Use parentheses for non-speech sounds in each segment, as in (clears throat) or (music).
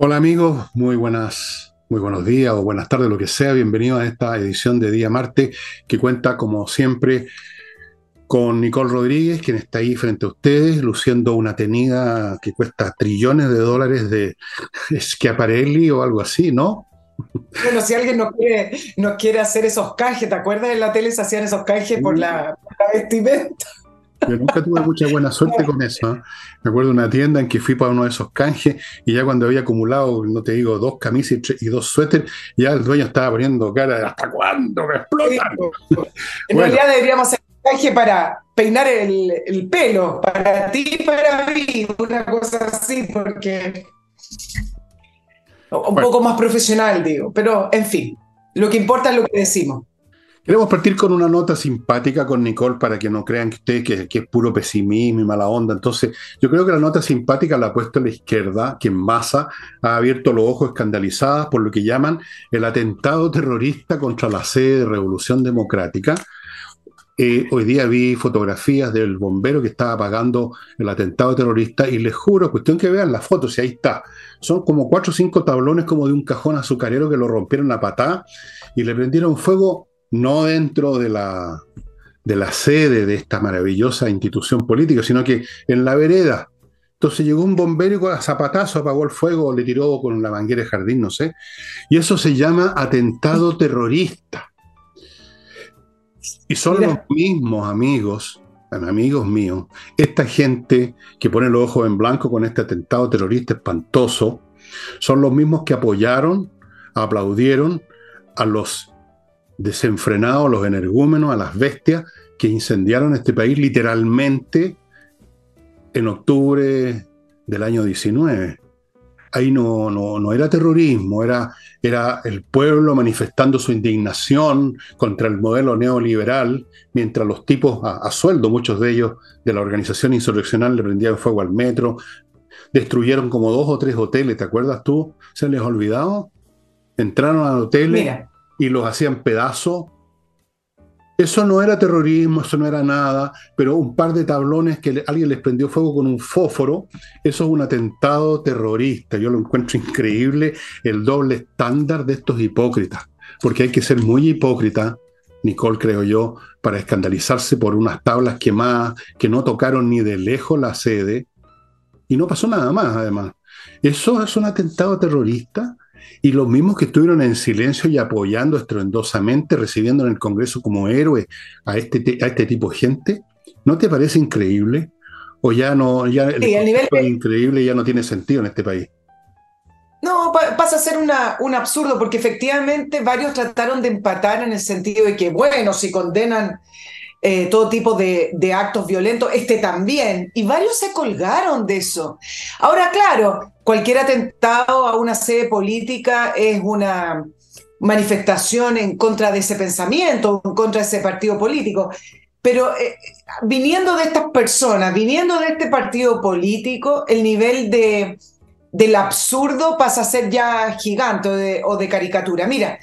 Hola amigos, muy buenas, muy buenos días o buenas tardes, lo que sea. Bienvenidos a esta edición de Día Marte que cuenta como siempre con Nicole Rodríguez, quien está ahí frente a ustedes, luciendo una tenida que cuesta trillones de dólares de Schiaparelli o algo así, ¿no? Bueno, si alguien nos quiere, nos quiere hacer esos canjes, ¿te acuerdas? En la tele se hacían esos canjes por la, por la vestimenta. Yo nunca tuve mucha buena suerte con eso. ¿eh? Me acuerdo de una tienda en que fui para uno de esos canjes y ya cuando había acumulado, no te digo, dos camisas y dos suéteres, ya el dueño estaba poniendo cara de ¿hasta cuándo me explotan? (laughs) en realidad deberíamos hacer un canje para peinar el, el, pelo, para ti y para mí, una cosa así, porque... Un poco más profesional, digo, pero en fin, lo que importa es lo que decimos. Queremos partir con una nota simpática con Nicole para que no crean que ustedes que, es puro pesimismo y mala onda. Entonces, yo creo que la nota simpática la ha puesto la izquierda, que en masa ha abierto los ojos escandalizadas por lo que llaman el atentado terrorista contra la sede de Revolución Democrática. Eh, hoy día vi fotografías del bombero que estaba apagando el atentado terrorista y les juro, cuestión que vean las fotos y ahí está. Son como cuatro o cinco tablones como de un cajón azucarero que lo rompieron a patada y le prendieron fuego no dentro de la, de la sede de esta maravillosa institución política, sino que en la vereda. Entonces llegó un bombero y a zapatazo apagó el fuego, le tiró con la manguera de jardín, no sé. Y eso se llama atentado terrorista. Y son los mismos amigos, amigos míos, esta gente que pone los ojos en blanco con este atentado terrorista espantoso, son los mismos que apoyaron, aplaudieron a los desenfrenados, los energúmenos, a las bestias que incendiaron este país literalmente en octubre del año 19. Ahí no, no, era terrorismo, era, era el pueblo manifestando su indignación contra el modelo neoliberal, mientras los tipos a, sueldo, muchos de ellos de la organización insurreccional, le prendían fuego al metro, destruyeron como dos o tres hoteles, ¿te acuerdas tú? ¿Se les ha olvidado? Entraron al hotel y los hacían pedazos. Eso no era terrorismo, eso no era nada, pero un par de tablones que alguien les prendió fuego con un fósforo, eso es un atentado terrorista. Yo lo encuentro increíble el doble estándar de estos hipócritas, porque hay que ser muy hipócrita, Nicole creo yo, para escandalizarse por unas tablas quemadas que no tocaron ni de lejos la sede y no pasó nada más además. ¿Eso es un atentado terrorista? Y los mismos que estuvieron en silencio y apoyando estruendosamente, recibiendo en el Congreso como héroe a este, a este tipo de gente, ¿no te parece increíble? ¿O ya no, ya el, nivel increíble ya no tiene sentido en este país? No, pasa a ser una, un absurdo, porque efectivamente varios trataron de empatar en el sentido de que, bueno, si condenan eh, todo tipo de, actos violentos, este también, y varios se colgaron de eso. Ahora, claro, cualquier atentado a una sede política es una manifestación en contra de ese pensamiento, en contra de ese partido político. Pero eh, viniendo de estas personas, viniendo de este partido político, el nivel de, del absurdo pasa a ser ya gigante o de caricatura. Mira,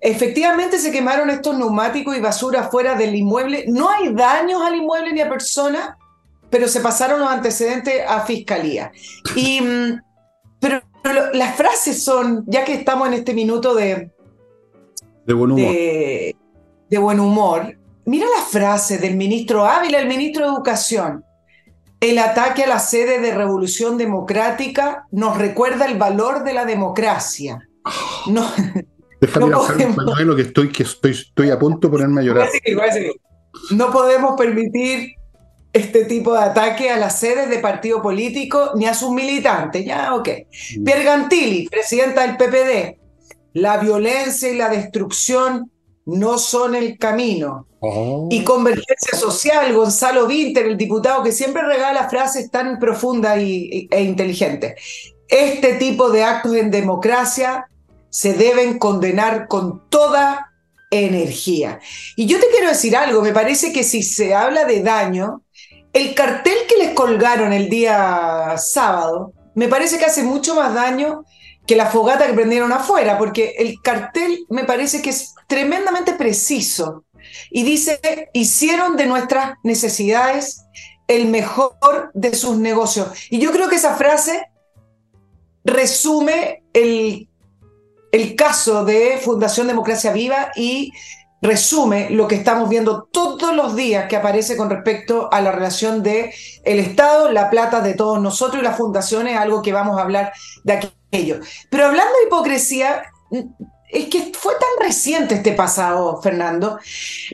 Efectivamente se quemaron estos neumáticos y basura fuera del inmueble. No hay daños al inmueble ni a persona, pero se pasaron los antecedentes a fiscalía. Y, mm, pero, las frases son, ya que estamos en este minuto de, de buen humor, de, de buen humor mira la frase del ministro Ávila, el ministro de Educación. El ataque a la sede de Revolución Democrática nos recuerda el valor de la democracia. No, no lo que estoy, que estoy, estoy a punto de ponerme a llorar. No podemos permitir este tipo de ataque a las sedes de partido político ni a sus militantes. Ya, ok. Mm. Pierre Gantili, presidenta del PPD. La violencia y la destrucción no son el camino. Oh. Y convergencia social, Gonzalo Vinter, el diputado que siempre regala frases tan profundas y, e inteligentes. Este tipo de actos en democracia se deben condenar con toda energía. Y yo te quiero decir algo, me parece que si se habla de daño, el cartel que les colgaron el día sábado, me parece que hace mucho más daño que la fogata que prendieron afuera, porque el cartel me parece que es tremendamente preciso y dice, hicieron de nuestras necesidades el mejor de sus negocios. Y yo creo que esa frase resume el, el caso de Fundación Democracia Viva y resume lo que estamos viendo todos los días que aparece con respecto a la relación de el Estado, la plata de todos nosotros y las fundaciones, algo que vamos a hablar de aquello. Pero hablando de hipocresía, es que fue tan reciente este pasado, Fernando.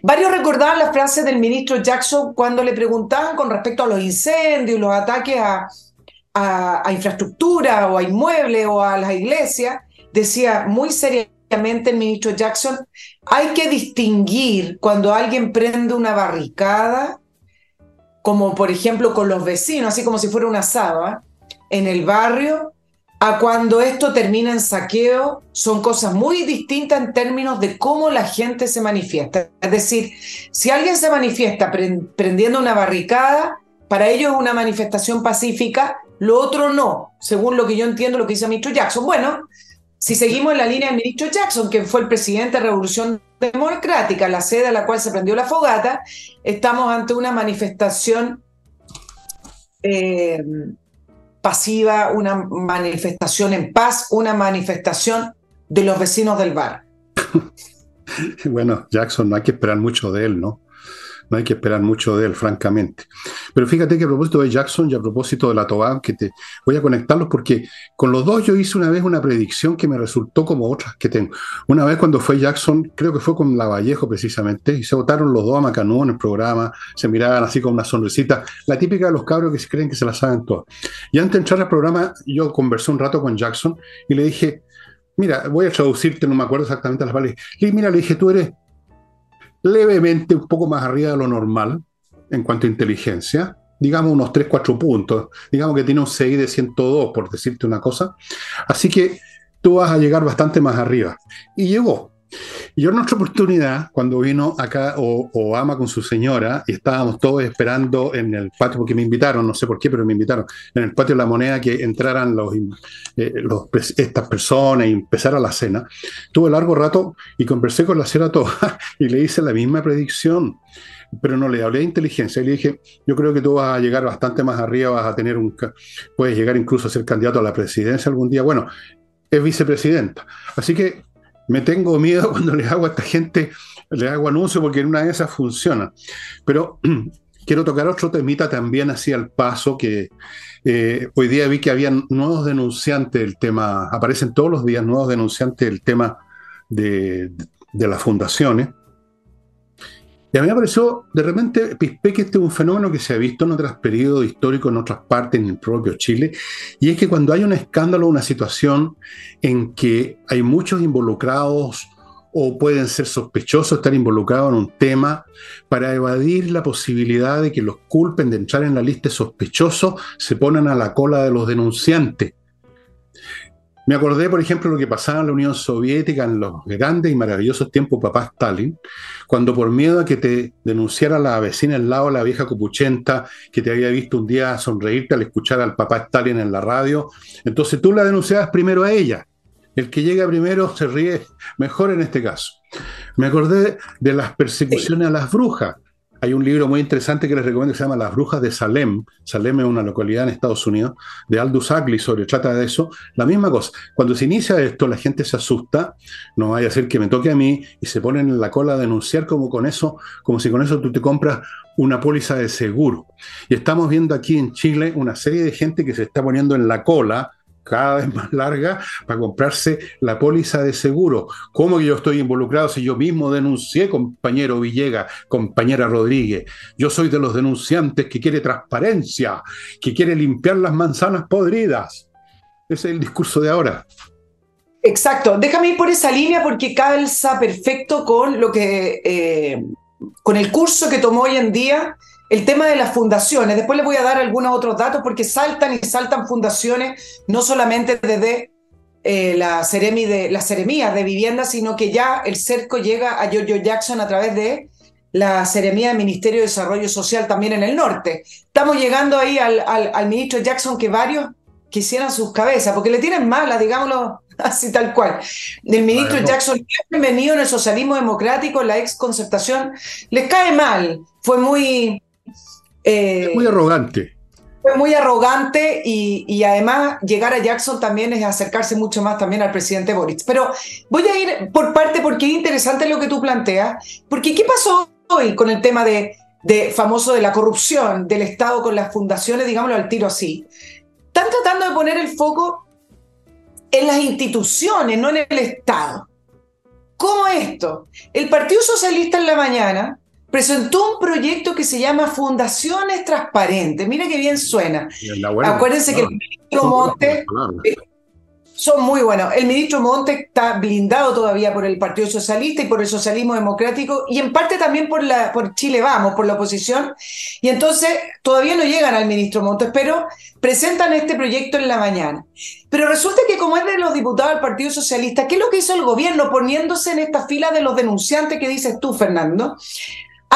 Varios recordaban las frases del ministro Jackson cuando le preguntaban con respecto a los incendios, los ataques a, a, a infraestructura o a inmuebles o a las iglesias. Decía muy seriamente el ministro Jackson, hay que distinguir cuando alguien prende una barricada, como por ejemplo con los vecinos, así como si fuera una saba, en el barrio, a cuando esto termina en saqueo, son cosas muy distintas en términos de cómo la gente se manifiesta. Es decir, si alguien se manifiesta prendiendo una barricada, para ellos es una manifestación pacífica, lo otro no, según lo que yo entiendo, lo que dice ministro Jackson. Bueno, si seguimos en la línea del ministro Jackson, que fue el presidente de Revolución Democrática, la sede a la cual se prendió la fogata, estamos ante una manifestación eh, pasiva, una manifestación en paz, una manifestación de los vecinos del bar. (laughs) bueno, Jackson, no hay que esperar mucho de él, ¿no? No hay que esperar mucho de él, francamente. Pero fíjate que a propósito de Jackson y a propósito de la Tobán, que te voy a conectarlos porque con los dos yo hice una vez una predicción que me resultó como otras que tengo. Una vez cuando fue Jackson, creo que fue con Lavallejo precisamente, y se votaron los dos a Macanú en el programa, se miraban así con una sonrisita, la típica de los cabros que se creen que se la saben todas. Y antes de entrar al programa, yo conversé un rato con Jackson y le dije, mira, voy a traducirte, no me acuerdo exactamente las palabras. Y mira, le dije, tú eres levemente un poco más arriba de lo normal en cuanto a inteligencia, digamos unos 3, 4 puntos, digamos que tiene un CI de 102, por decirte una cosa. Así que tú vas a llegar bastante más arriba. Y llegó. Y yo otra oportunidad, cuando vino acá Obama con su señora, y estábamos todos esperando en el patio, porque me invitaron, no sé por qué, pero me invitaron, en el patio de la moneda que entraran los, eh, estas personas y empezara la cena, tuve largo rato y conversé con la señora toda (laughs) y le hice la misma predicción pero no le hablé de inteligencia y le dije, yo creo que tú vas a llegar bastante más arriba, vas a tener un, puedes llegar incluso a ser candidato a la presidencia algún día. Bueno, es vicepresidenta. Así que me tengo miedo (laughs) cuando le hago a esta gente, le hago anuncio porque en una de esas funciona. Pero (clears throat) quiero tocar otro temita también así al paso que eh, hoy día vi que había nuevos denunciantes del tema, aparecen todos los días nuevos denunciantes del tema de, de las fundaciones. Y a mí me pareció, de repente, pispé que este es un fenómeno que se ha visto en otros periodos históricos, en otras partes, en el propio Chile, y es que cuando hay un escándalo, una situación en que hay muchos involucrados o pueden ser sospechosos estar involucrados en un tema, para evadir la posibilidad de que los culpen de entrar en la lista de sospechosos, se ponen a la cola de los denunciantes. Me acordé, por ejemplo, lo que pasaba en la Unión Soviética en los grandes y maravillosos tiempos papá Stalin, cuando por miedo a que te denunciara la vecina al lado, la vieja copuchenta, que te había visto un día sonreírte al escuchar al papá Stalin en la radio, entonces tú la denunciabas primero a ella. El que llega primero se ríe mejor en este caso. Me acordé de las persecuciones a las brujas. Hay un libro muy interesante que les recomiendo que se llama Las Brujas de Salem. Salem es una localidad en Estados Unidos, de Aldous Huxley, sobre trata de eso. La misma cosa. Cuando se inicia esto, la gente se asusta, no vaya a ser que me toque a mí, y se ponen en la cola a denunciar como con eso, como si con eso tú te compras una póliza de seguro. Y estamos viendo aquí en Chile una serie de gente que se está poniendo en la cola cada vez más larga para comprarse la póliza de seguro. ¿Cómo que yo estoy involucrado si yo mismo denuncié, compañero Villega, compañera Rodríguez? Yo soy de los denunciantes que quiere transparencia, que quiere limpiar las manzanas podridas. Ese es el discurso de ahora. Exacto. Déjame ir por esa línea porque calza perfecto con lo que, eh, con el curso que tomó hoy en día el tema de las fundaciones. Después les voy a dar algunos otros datos porque saltan y saltan fundaciones, no solamente desde eh, la, seremi de, las seremías de vivienda, sino que ya el cerco llega a Giorgio Jackson a través de la seremía del Ministerio de Desarrollo Social también en el norte. Estamos llegando ahí al, al, ministro Jackson que varios quisieran sus cabezas, porque le tienen mala, digámoslo (laughs) así tal cual. El ministro Jackson, bienvenido en el socialismo democrático, la ex concertación, les cae mal. Fue muy eh, muy arrogante. fue muy arrogante y, además llegar a Jackson también es acercarse mucho más también al presidente Boric. Pero voy a ir por parte porque es interesante lo que tú planteas, porque ¿qué pasó hoy con el tema de, de famoso de la corrupción del Estado con las fundaciones, digámoslo al tiro así? Están tratando de poner el foco en las instituciones, no en el Estado. ¿Cómo esto? El Partido Socialista en la mañana presentó un proyecto que se llama Fundaciones Transparentes. Mira qué bien suena. Acuérdense que el ministro Monte son muy buenos. El ministro Monte está blindado todavía por el Partido Socialista y por el socialismo democrático y en parte también por, la, por Chile Vamos, por la oposición. Y entonces todavía no llegan al ministro Montes, pero presentan este proyecto en la mañana. Pero resulta que como es de los diputados del Partido Socialista, ¿qué es lo que hizo el gobierno poniéndose en esta fila de los denunciantes que dices tú, Fernando?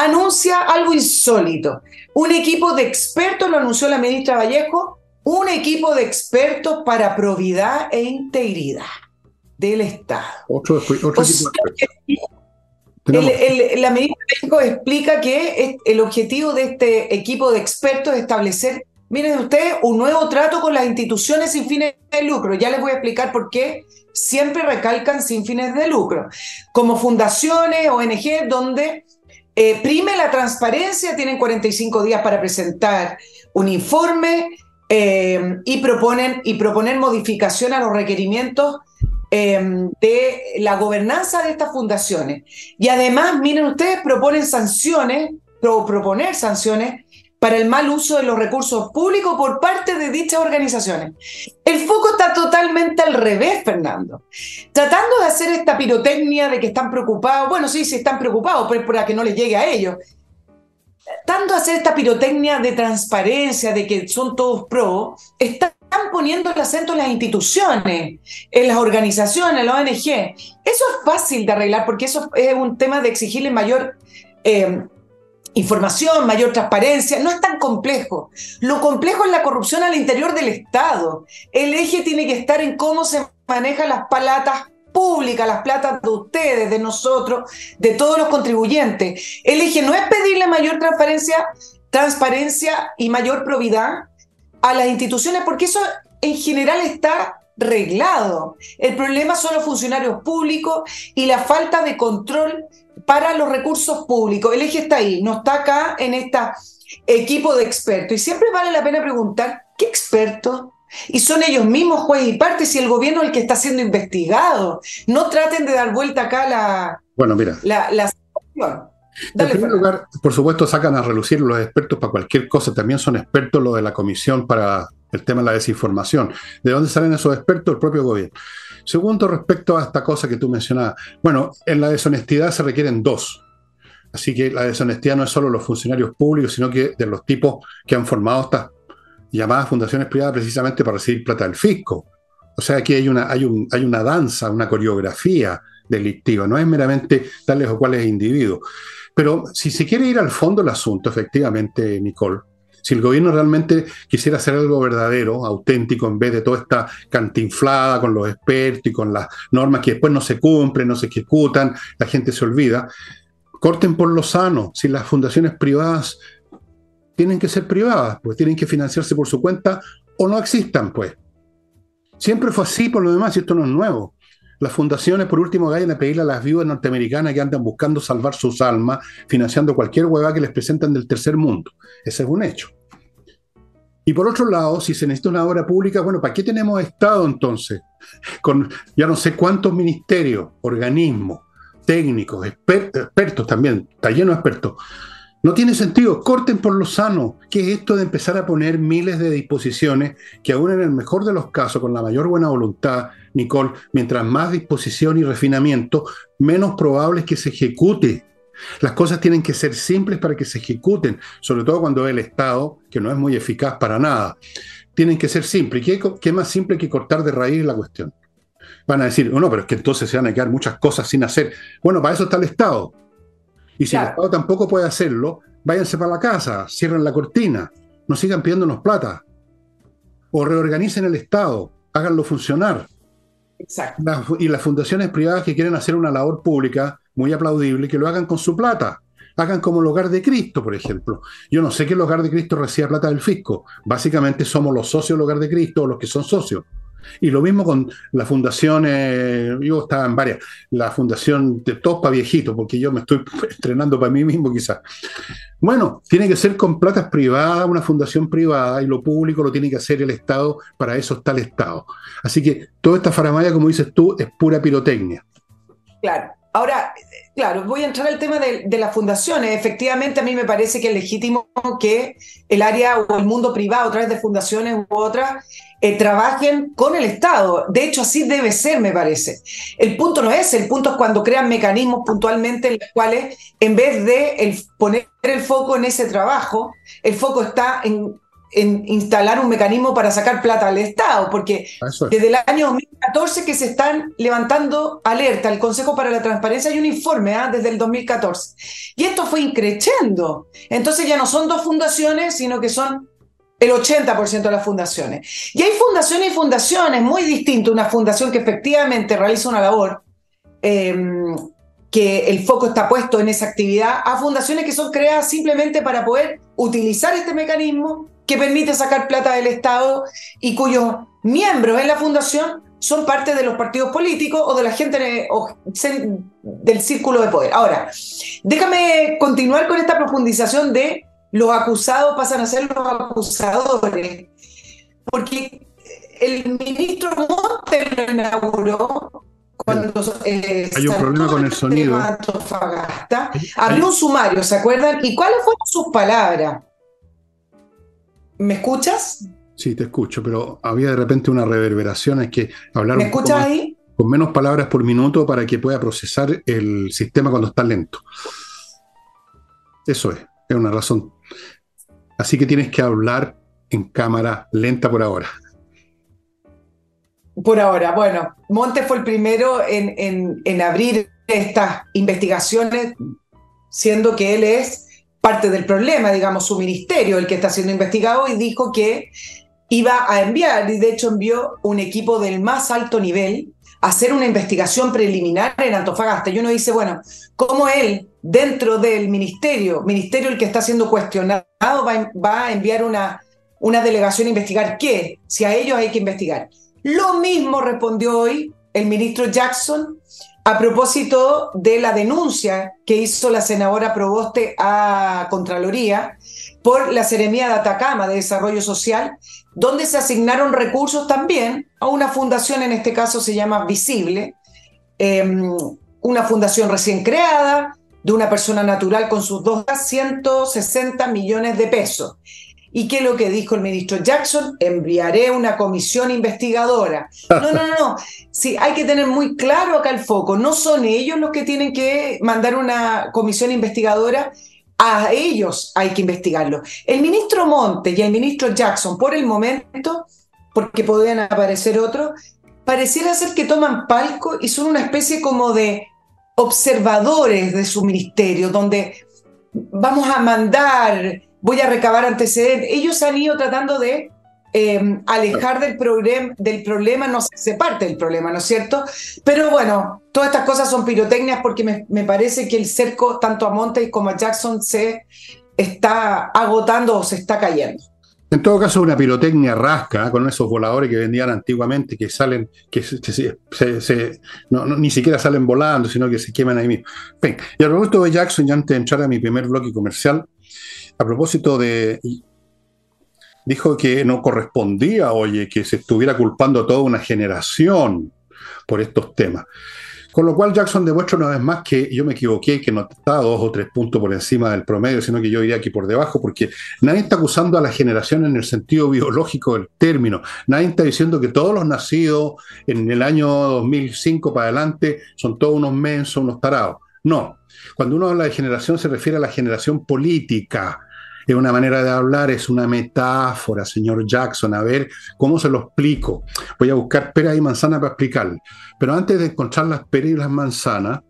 Anuncia algo insólito. Un equipo de expertos, lo anunció la ministra Vallejo, un equipo de expertos para probidad e integridad del Estado. Otro, otro la ministra Vallejo explica que el objetivo de este equipo de expertos es establecer, miren ustedes, un nuevo trato con las instituciones sin fines de lucro. Ya les voy a explicar por qué siempre recalcan sin fines de lucro, como fundaciones, ONG, donde eh, prime la transparencia, tienen 45 días para presentar un informe eh, y, proponen, y proponer modificación a los requerimientos eh, de la gobernanza de estas fundaciones. Y además, miren ustedes, proponen sanciones, pro, proponer sanciones para el mal uso de los recursos públicos por parte de dichas organizaciones. El foco está totalmente al revés, Fernando. Tratando de hacer esta pirotecnia de que están preocupados, bueno, sí, sí están preocupados, pero es para que no les llegue a ellos. Tratando de hacer esta pirotecnia de transparencia, de que son todos pro, están poniendo el acento en las instituciones, en las organizaciones, en la ONG. Eso es fácil de arreglar porque eso es un tema de exigirle mayor eh, información, mayor transparencia, no es tan complejo. Lo complejo es la corrupción al interior del Estado. El eje tiene que estar en cómo se manejan las palatas públicas, las platas de ustedes, de nosotros, de todos los contribuyentes. El eje no es pedirle mayor transparencia, transparencia y mayor probidad a las instituciones, porque eso en general está reglado. El problema son los funcionarios públicos y la falta de control para los recursos públicos. El eje está ahí, no está acá en este equipo de expertos. Y siempre vale la pena preguntar, ¿qué expertos? Y son ellos mismos juez y parte si el gobierno es el que está siendo investigado. No traten de dar vuelta acá la, bueno, mira. la, la situación. en primer lugar, por supuesto, sacan a relucir los expertos para cualquier cosa. También son expertos los de la Comisión para el tema de la desinformación. ¿De dónde salen esos expertos? El propio gobierno. Segundo, respecto a esta cosa que tú mencionabas. Bueno, en la deshonestidad se requieren dos. Así que la deshonestidad no es solo los funcionarios públicos, sino que de los tipos que han formado estas llamadas fundaciones privadas precisamente para recibir plata del fisco. O sea, aquí hay una, hay, un, hay una danza, una coreografía delictiva, no es meramente tales o cuales individuos. Pero si se quiere ir al fondo del asunto, efectivamente, Nicole, si el gobierno realmente quisiera hacer algo verdadero, auténtico, en vez de toda esta cantinflada con los expertos y con las normas que después no se cumplen, no se ejecutan, la gente se olvida, corten por lo sano. Si las fundaciones privadas tienen que ser privadas, pues tienen que financiarse por su cuenta o no existan, pues. Siempre fue así por lo demás y esto no es nuevo. Las fundaciones, por último, vayan a pedirle a las viudas norteamericanas que andan buscando salvar sus almas, financiando cualquier hueva que les presentan del tercer mundo. Ese es un hecho. Y por otro lado, si se necesita una obra pública, bueno, ¿para qué tenemos Estado entonces? Con ya no sé cuántos ministerios, organismos, técnicos, expertos también, está lleno de expertos. No tiene sentido, corten por lo sano. ¿Qué es esto de empezar a poner miles de disposiciones que aún en el mejor de los casos, con la mayor buena voluntad, Nicole, mientras más disposición y refinamiento, menos probable es que se ejecute. Las cosas tienen que ser simples para que se ejecuten, sobre todo cuando el Estado, que no es muy eficaz para nada, tienen que ser simples. ¿Qué, qué más simple que cortar de raíz la cuestión? Van a decir, no, pero es que entonces se van a quedar muchas cosas sin hacer. Bueno, para eso está el Estado. Y si el Estado tampoco puede hacerlo, váyanse para la casa, cierren la cortina, no sigan pidiéndonos plata. O reorganicen el Estado, háganlo funcionar. y las fundaciones privadas que quieren hacer una labor pública muy aplaudible, que lo hagan con su plata. Hagan como el hogar de Cristo, por ejemplo. Yo no sé que el hogar de Cristo reciba plata del fisco. Básicamente somos los socios del hogar de Cristo o los que son socios. Y lo mismo con la fundación, eh, yo estaba en varias, la fundación de todos para viejitos, porque yo me estoy (laughs) estrenando para mí mismo quizás. Bueno, tiene que ser con platas privadas, una fundación privada, y lo público lo tiene que hacer el Estado, para eso está el Estado. Así que toda esta faramaya, como dices tú, es pura pirotecnia. Claro. Ahora, claro, voy a entrar al tema de, las fundaciones. Efectivamente, a mí me parece que es legítimo que el área o el mundo privado, a través de fundaciones u otras, eh, trabajen con el Estado. De hecho, así debe ser, me parece. El punto no es, el punto es cuando crean mecanismos puntualmente en los cuales, en vez de poner el foco en ese trabajo, el foco está en, instalar un mecanismo para sacar plata al Estado, porque desde el año 2014 que se están levantando alerta, el Consejo para la Transparencia hay un informe ¿ah? desde el 2014, y esto fue increciendo. Entonces ya no son dos fundaciones, sino que son el 80% de las fundaciones. Y hay fundaciones y fundaciones muy distintas. Una fundación que efectivamente realiza una labor, em, que el foco está puesto en esa actividad, a fundaciones que son creadas simplemente para poder utilizar este mecanismo que permite sacar plata del Estado y cuyos miembros en la fundación son parte de los partidos políticos o de la gente del círculo de poder. Ahora, déjame continuar con esta profundización de los acusados pasan a ser los acusadores. Porque el ministro Monte lo inauguró cuando eh, hay un problema con el sonido. Abrió un sumario, ¿se acuerdan? ¿Y cuáles fueron sus palabras? ¿Me escuchas? Sí, te escucho, pero había de repente una reverberación, es que hablar ¿Me escuchas ahí? con menos palabras por minuto para que pueda procesar el sistema cuando está lento. Eso es, es una razón Así que tienes que hablar en cámara lenta por ahora. Por ahora, bueno, Montes fue el primero en, en, abrir estas investigaciones, siendo que él es parte del problema, digamos, su ministerio, el que está siendo investigado, y dijo que iba a enviar, y de hecho envió un equipo del más alto nivel hacer una investigación preliminar en Antofagasta. Y uno dice, bueno, ¿cómo él dentro del ministerio, ministerio el que está siendo cuestionado, va, a enviar una, una delegación a investigar qué, si a ellos hay que investigar. Lo mismo respondió hoy el ministro Jackson a propósito de la denuncia que hizo la senadora Proboste a Contraloría por la Seremía de Atacama de Desarrollo Social, donde se asignaron recursos también a una fundación, en este caso se llama Visible, em, una fundación recién creada, de una persona natural con sus dos 160 millones de pesos. ¿Y qué es lo que dijo el ministro Jackson? Enviaré una comisión investigadora. No, no, no, no. Sí, hay que tener muy claro acá el foco. No son ellos los que tienen que mandar una comisión investigadora. A ellos hay que investigarlo. El ministro Monte y el ministro Jackson, por el momento, porque podrían aparecer otros, pareciera ser que toman palco y son una especie como de observadores de su ministerio, donde vamos a mandar, voy a recabar antecedentes. Ellos han ido tratando de em, alejar del, del problema, no se parte del problema, ¿no es cierto? Pero bueno, todas estas cosas son pirotecnias porque me, me parece que el cerco, tanto a Montes como a Jackson, se está agotando o se está cayendo. En todo caso, una pirotecnia rasca ¿eh? con esos voladores que vendían antiguamente, que salen, que se, ni siquiera salen volando, sino que se queman ahí mismo. Bien, y a propósito de Jackson, ya antes de entrar a mi primer bloque comercial, a propósito de. Dijo que no correspondía, oye, que se estuviera culpando a toda una generación por estos temas. Con lo cual Jackson demuestra una vez más que yo me equivoqué, que no está dos o tres puntos por encima del promedio, sino que yo iría aquí por debajo, porque nadie está acusando a la generación en el sentido biológico del término. Nadie está diciendo que todos los nacidos en el año 2005 para adelante son todos unos mensos, unos tarados. No. Cuando uno habla de generación se refiere a la generación política, es una manera de hablar, es una metáfora, señor Jackson. A ver, ¿cómo se lo explico? Voy a buscar pera y manzana para explicarle. Pero antes de encontrar las peras y las manzanas,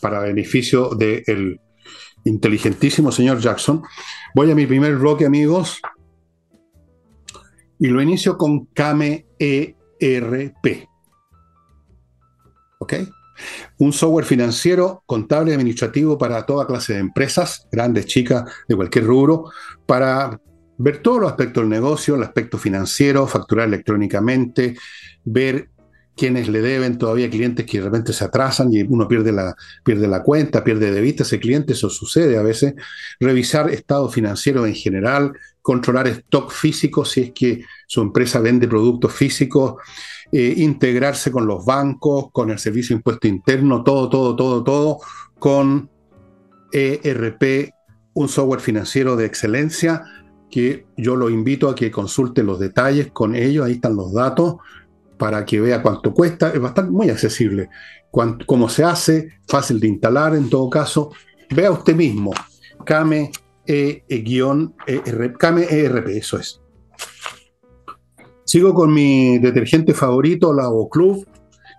para beneficio del inteligentísimo señor Jackson, voy a mi primer bloque, amigos, y lo inicio con Kame ERP. ¿Ok? Un software financiero, contable administrativo para toda clase de empresas, grandes, chicas, de cualquier rubro, para ver todos los aspectos del negocio, el aspecto financiero, facturar electrónicamente, ver quienes le deben todavía clientes que de repente se atrasan y uno pierde la, pierde la cuenta, pierde de vista ese cliente, eso sucede a veces. Revisar estado financiero en general, controlar stock físico si es que su empresa vende productos físicos, eh, integrarse con los bancos, con el servicio de impuesto interno, todo, todo, todo, todo, con ERP, un software financiero de excelencia que yo lo invito a que consulte los detalles con ellos, ahí están los datos, para que vea cuánto cuesta, es bastante muy accesible, cómo se hace, fácil de instalar en todo caso, vea usted mismo, Kame e, e ERP, eso es. Sigo con mi detergente favorito, la Club,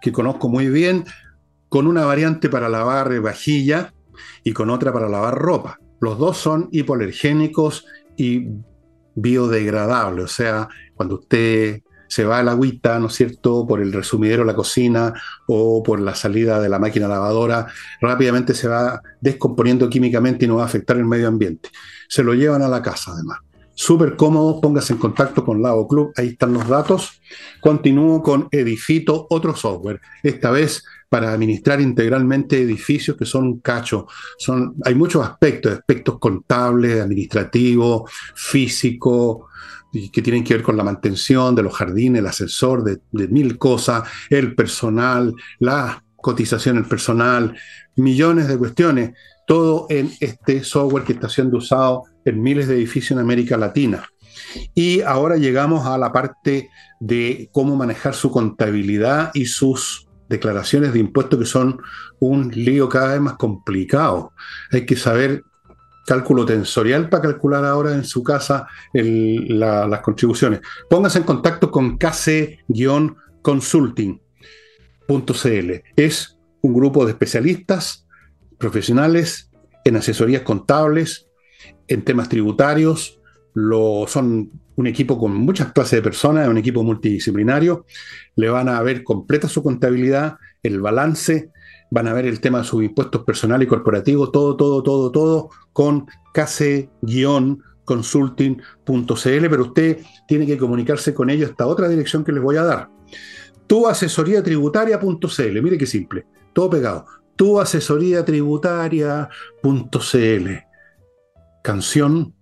que conozco muy bien, con una variante para lavar vajilla y con otra para lavar ropa. Los dos son hipoalergénicos y biodegradables, o sea, cuando usted se va al agüita, ¿no es cierto?, por el resumidero de la cocina o por la salida de la máquina lavadora, rápidamente se va descomponiendo químicamente y no va a afectar el medio ambiente. Se lo llevan a la casa, además. Súper cómodo, póngase en contacto con Lago Club, ahí están los datos. Continúo con Edifito, otro software, esta vez para administrar integralmente edificios que son un cacho. Son, hay muchos aspectos, aspectos contables, administrativos, físicos, que tienen que ver con la mantención de los jardines, el ascensor, de, mil cosas, el personal, la cotización del personal, millones de cuestiones, todo en este software que está siendo usado en miles de edificios en América Latina. Y ahora llegamos a la parte de cómo manejar su contabilidad y sus declaraciones de impuestos que son un lío cada vez más complicado. Hay que saber cálculo tensorial para calcular ahora en su casa las contribuciones. Póngase en contacto con kc-consulting.cl. Es un grupo de especialistas profesionales en asesorías contables, en temas tributarios, lo, son un equipo con muchas clases de personas, un equipo multidisciplinario, le van a ver completa su contabilidad, el balance, van a ver el tema de sus impuestos personales y corporativos, todo, todo, todo, todo, con kc-consulting.cl, pero usted tiene que comunicarse con ellos esta otra dirección que les voy a dar. Tu asesoría tributaria.cl, mire qué simple, todo pegado. Tu asesoría tributaria.cl. Canción.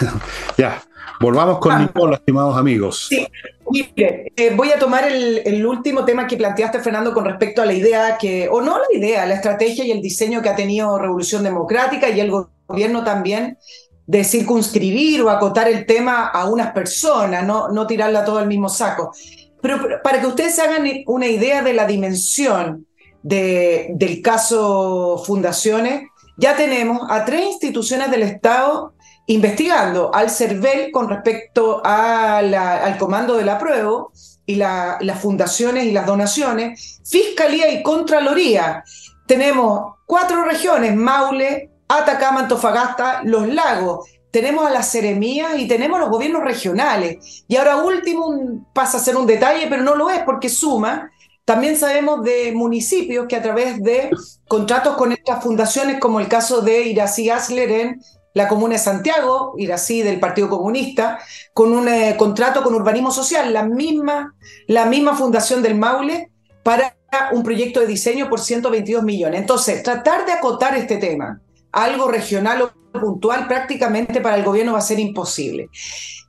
(laughs) ya, volvamos con ah. estimados amigos. Sí. Mire, eh, voy a tomar el, último tema que planteaste, Fernando, con respecto a la idea que, o no la idea, la estrategia y el diseño que ha tenido Revolución Democrática y el gobierno también de circunscribir o acotar el tema a unas personas, no, no tirarla todo al mismo saco. Pero, para que ustedes hagan una idea de la dimensión de, del caso Fundaciones, ya tenemos a tres instituciones del Estado investigando al CERVEL con respecto al comando de la prueba y las fundaciones y las donaciones, Fiscalía y Contraloría. Tenemos cuatro regiones, Maule, Atacama, Antofagasta, Los Lagos. Tenemos a las seremías y tenemos los gobiernos regionales. Y ahora último pasa a ser un detalle, pero no lo es porque suma. También sabemos de municipios que a través de contratos con estas fundaciones, como el caso de Irací Asler en la Comuna de Santiago, ir así del Partido Comunista, con un eh, contrato con Urbanismo Social, la misma, la misma fundación del Maule, para un proyecto de diseño por 122 millones. Entonces, tratar de acotar este tema, algo regional o puntual, prácticamente para el gobierno va a ser imposible.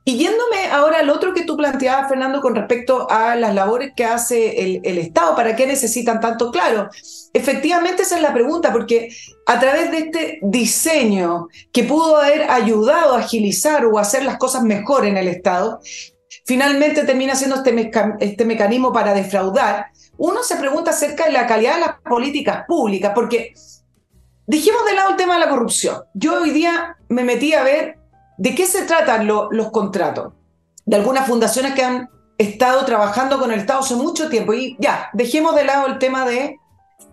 Y yéndome ahora al otro que tú planteabas, Fernando, con respecto a las labores que hace el, el, Estado, ¿para qué necesitan tanto? Claro, efectivamente esa es la pregunta, porque a través de este diseño que pudo haber ayudado a agilizar o hacer las cosas mejor en el Estado, finalmente termina siendo este, este mecanismo para defraudar. Uno se pregunta acerca de la calidad de las políticas públicas, porque dijimos de lado el tema de la corrupción. Yo hoy día me metí a ver ¿De qué se tratan los contratos? De algunas fundaciones que han estado trabajando con el Estado hace mucho tiempo. Y ya, dejemos de lado el tema de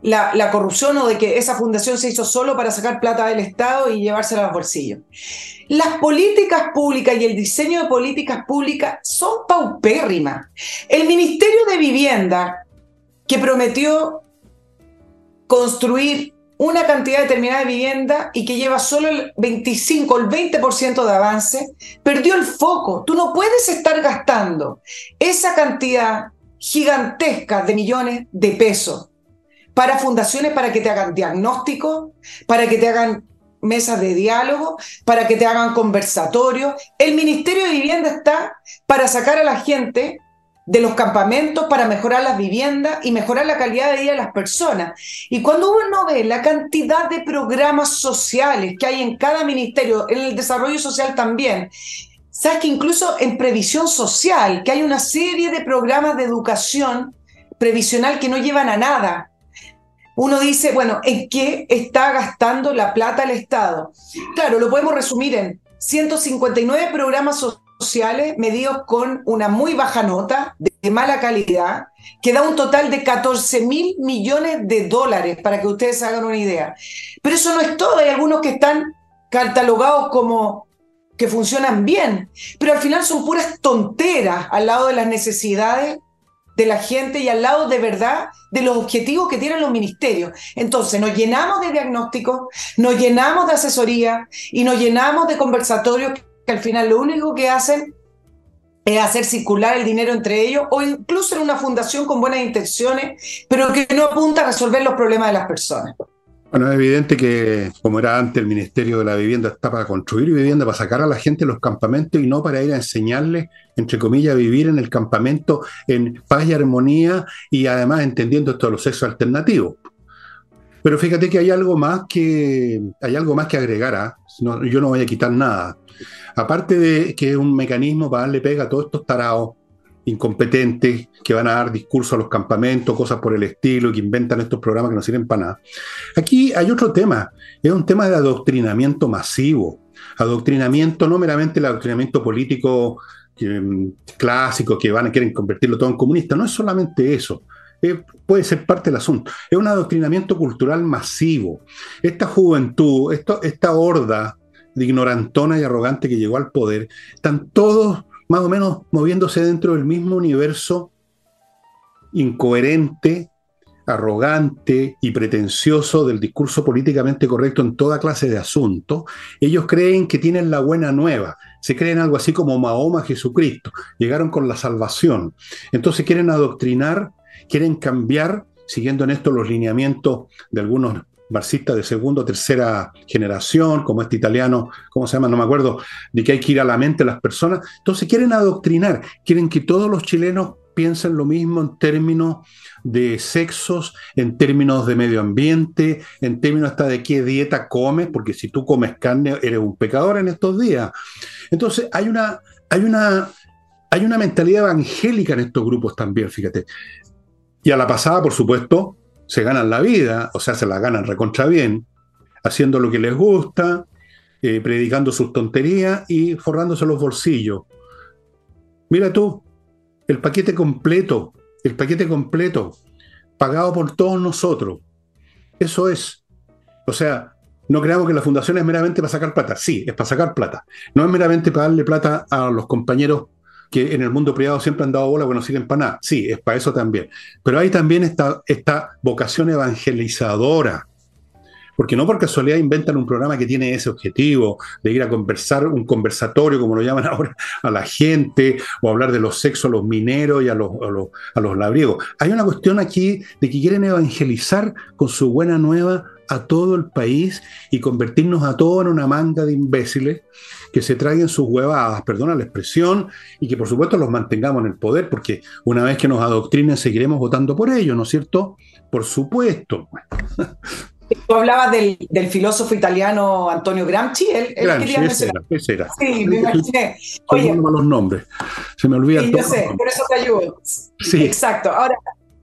la, corrupción o de que esa fundación se hizo solo para sacar plata del Estado y llevársela los bolsillos. Las políticas públicas y el diseño de políticas públicas son paupérrimas. El Ministerio de Vivienda, que prometió construir una cantidad determinada de vivienda y que lleva solo el 25, el 20% de avance, perdió el foco. Tú no puedes estar gastando esa cantidad gigantesca de millones de pesos para fundaciones para que te hagan diagnóstico, para que te hagan mesas de diálogo, para que te hagan conversatorios. El Ministerio de Vivienda está para sacar a la gente de los campamentos para mejorar las viviendas y mejorar la calidad de vida de las personas. Y cuando uno ve la cantidad de programas sociales que hay en cada ministerio, en el desarrollo social también, sabes que incluso en previsión social, que hay una serie de programas de educación previsional que no llevan a nada. Uno dice, bueno, ¿en qué está gastando la plata el Estado? Claro, lo podemos resumir en 159 programas sociales sociales medidos con una muy baja nota, de mala calidad, que da un total de 14 mil millones de dólares, para que ustedes hagan una idea. Pero eso no es todo, hay algunos que están catalogados como que funcionan bien, pero al final son puras tonteras al lado de las necesidades de la gente y al lado de verdad de los objetivos que tienen los ministerios. Entonces nos llenamos de diagnósticos, nos llenamos de asesoría y nos llenamos de conversatorios que al final lo único que hacen es hacer circular el dinero entre ellos o incluso en una fundación con buenas intenciones, pero que no apunta a resolver los problemas de las personas. Bueno, es evidente que, como era antes, el Ministerio de la Vivienda está para construir vivienda, para sacar a la gente de los campamentos y no para ir a enseñarles, entre comillas, a vivir en el campamento en paz y armonía y además entendiendo esto de los sexos alternativos. Pero fíjate que hay algo más que, hay algo más que agregar. ¿ah? yo no voy a quitar nada. Aparte de que es un mecanismo para darle pega a todos estos tarados incompetentes que van a dar discursos a los campamentos, cosas por el estilo, que inventan estos programas que no sirven para nada. Aquí hay otro tema, es un tema de adoctrinamiento masivo. Adoctrinamiento, no meramente el adoctrinamiento político mm, clásico que van a quieren convertirlo todo en comunista, no es solamente eso. Eh, puede ser parte del asunto. Es un adoctrinamiento cultural masivo. Esta juventud, esta horda de ignorantona y arrogante que llegó al poder, están todos más o menos moviéndose dentro del mismo universo incoherente, arrogante y pretencioso del discurso políticamente correcto en toda clase de asuntos, ellos creen que tienen la buena nueva, se creen algo así como Mahoma Jesucristo, llegaron con la salvación, entonces quieren adoctrinar, quieren cambiar, siguiendo en esto los lineamientos de algunos marxista de segunda o tercera generación, como este italiano, ¿cómo se llama? No me acuerdo, de que hay que ir a la mente de las personas. Entonces quieren adoctrinar, quieren que todos los chilenos piensen lo mismo en términos de sexos, en términos de medio ambiente, en términos hasta de qué dieta comes, porque si tú comes carne eres un pecador en estos días. Entonces hay una, hay una, hay una mentalidad evangélica en estos grupos también, fíjate. Y a la pasada, por supuesto, se ganan la vida, o sea, se la ganan recontra bien, haciendo lo que les gusta, eh, predicando sus tonterías y forrándose los bolsillos. Mira tú, el paquete completo, el paquete completo, pagado por todos nosotros. Eso es. O sea, no creamos que la fundación es meramente para sacar plata. Sí, es para sacar plata. No es meramente para darle plata a los compañeros que en el mundo privado siempre han dado bola, bueno, sirven para nada. Sí, es para eso también. Pero hay también esta, esta vocación evangelizadora. Porque no por casualidad inventan un programa que tiene ese objetivo, de ir a conversar, un conversatorio, como lo llaman (laughs) ahora, a la gente, o hablar de los sexos a los mineros y a los, a los, a los labriegos. Hay una cuestión aquí de que quieren evangelizar con su buena nueva a todo el país y convertirnos a todos en una manga de imbéciles que se traigan sus huevadas, perdona la expresión, y que por supuesto los mantengamos en el poder, porque una vez que nos adoctrinen seguiremos votando por ellos, ¿no es cierto? Por supuesto. (laughs) Tú hablabas del, filósofo italiano Antonio Gramsci, él, quería ese era, ese era. Sí, me imaginé. Oye, los nombres, se me olvidan sí, yo sé, por eso te ayudo. Sí. Exacto. Ahora,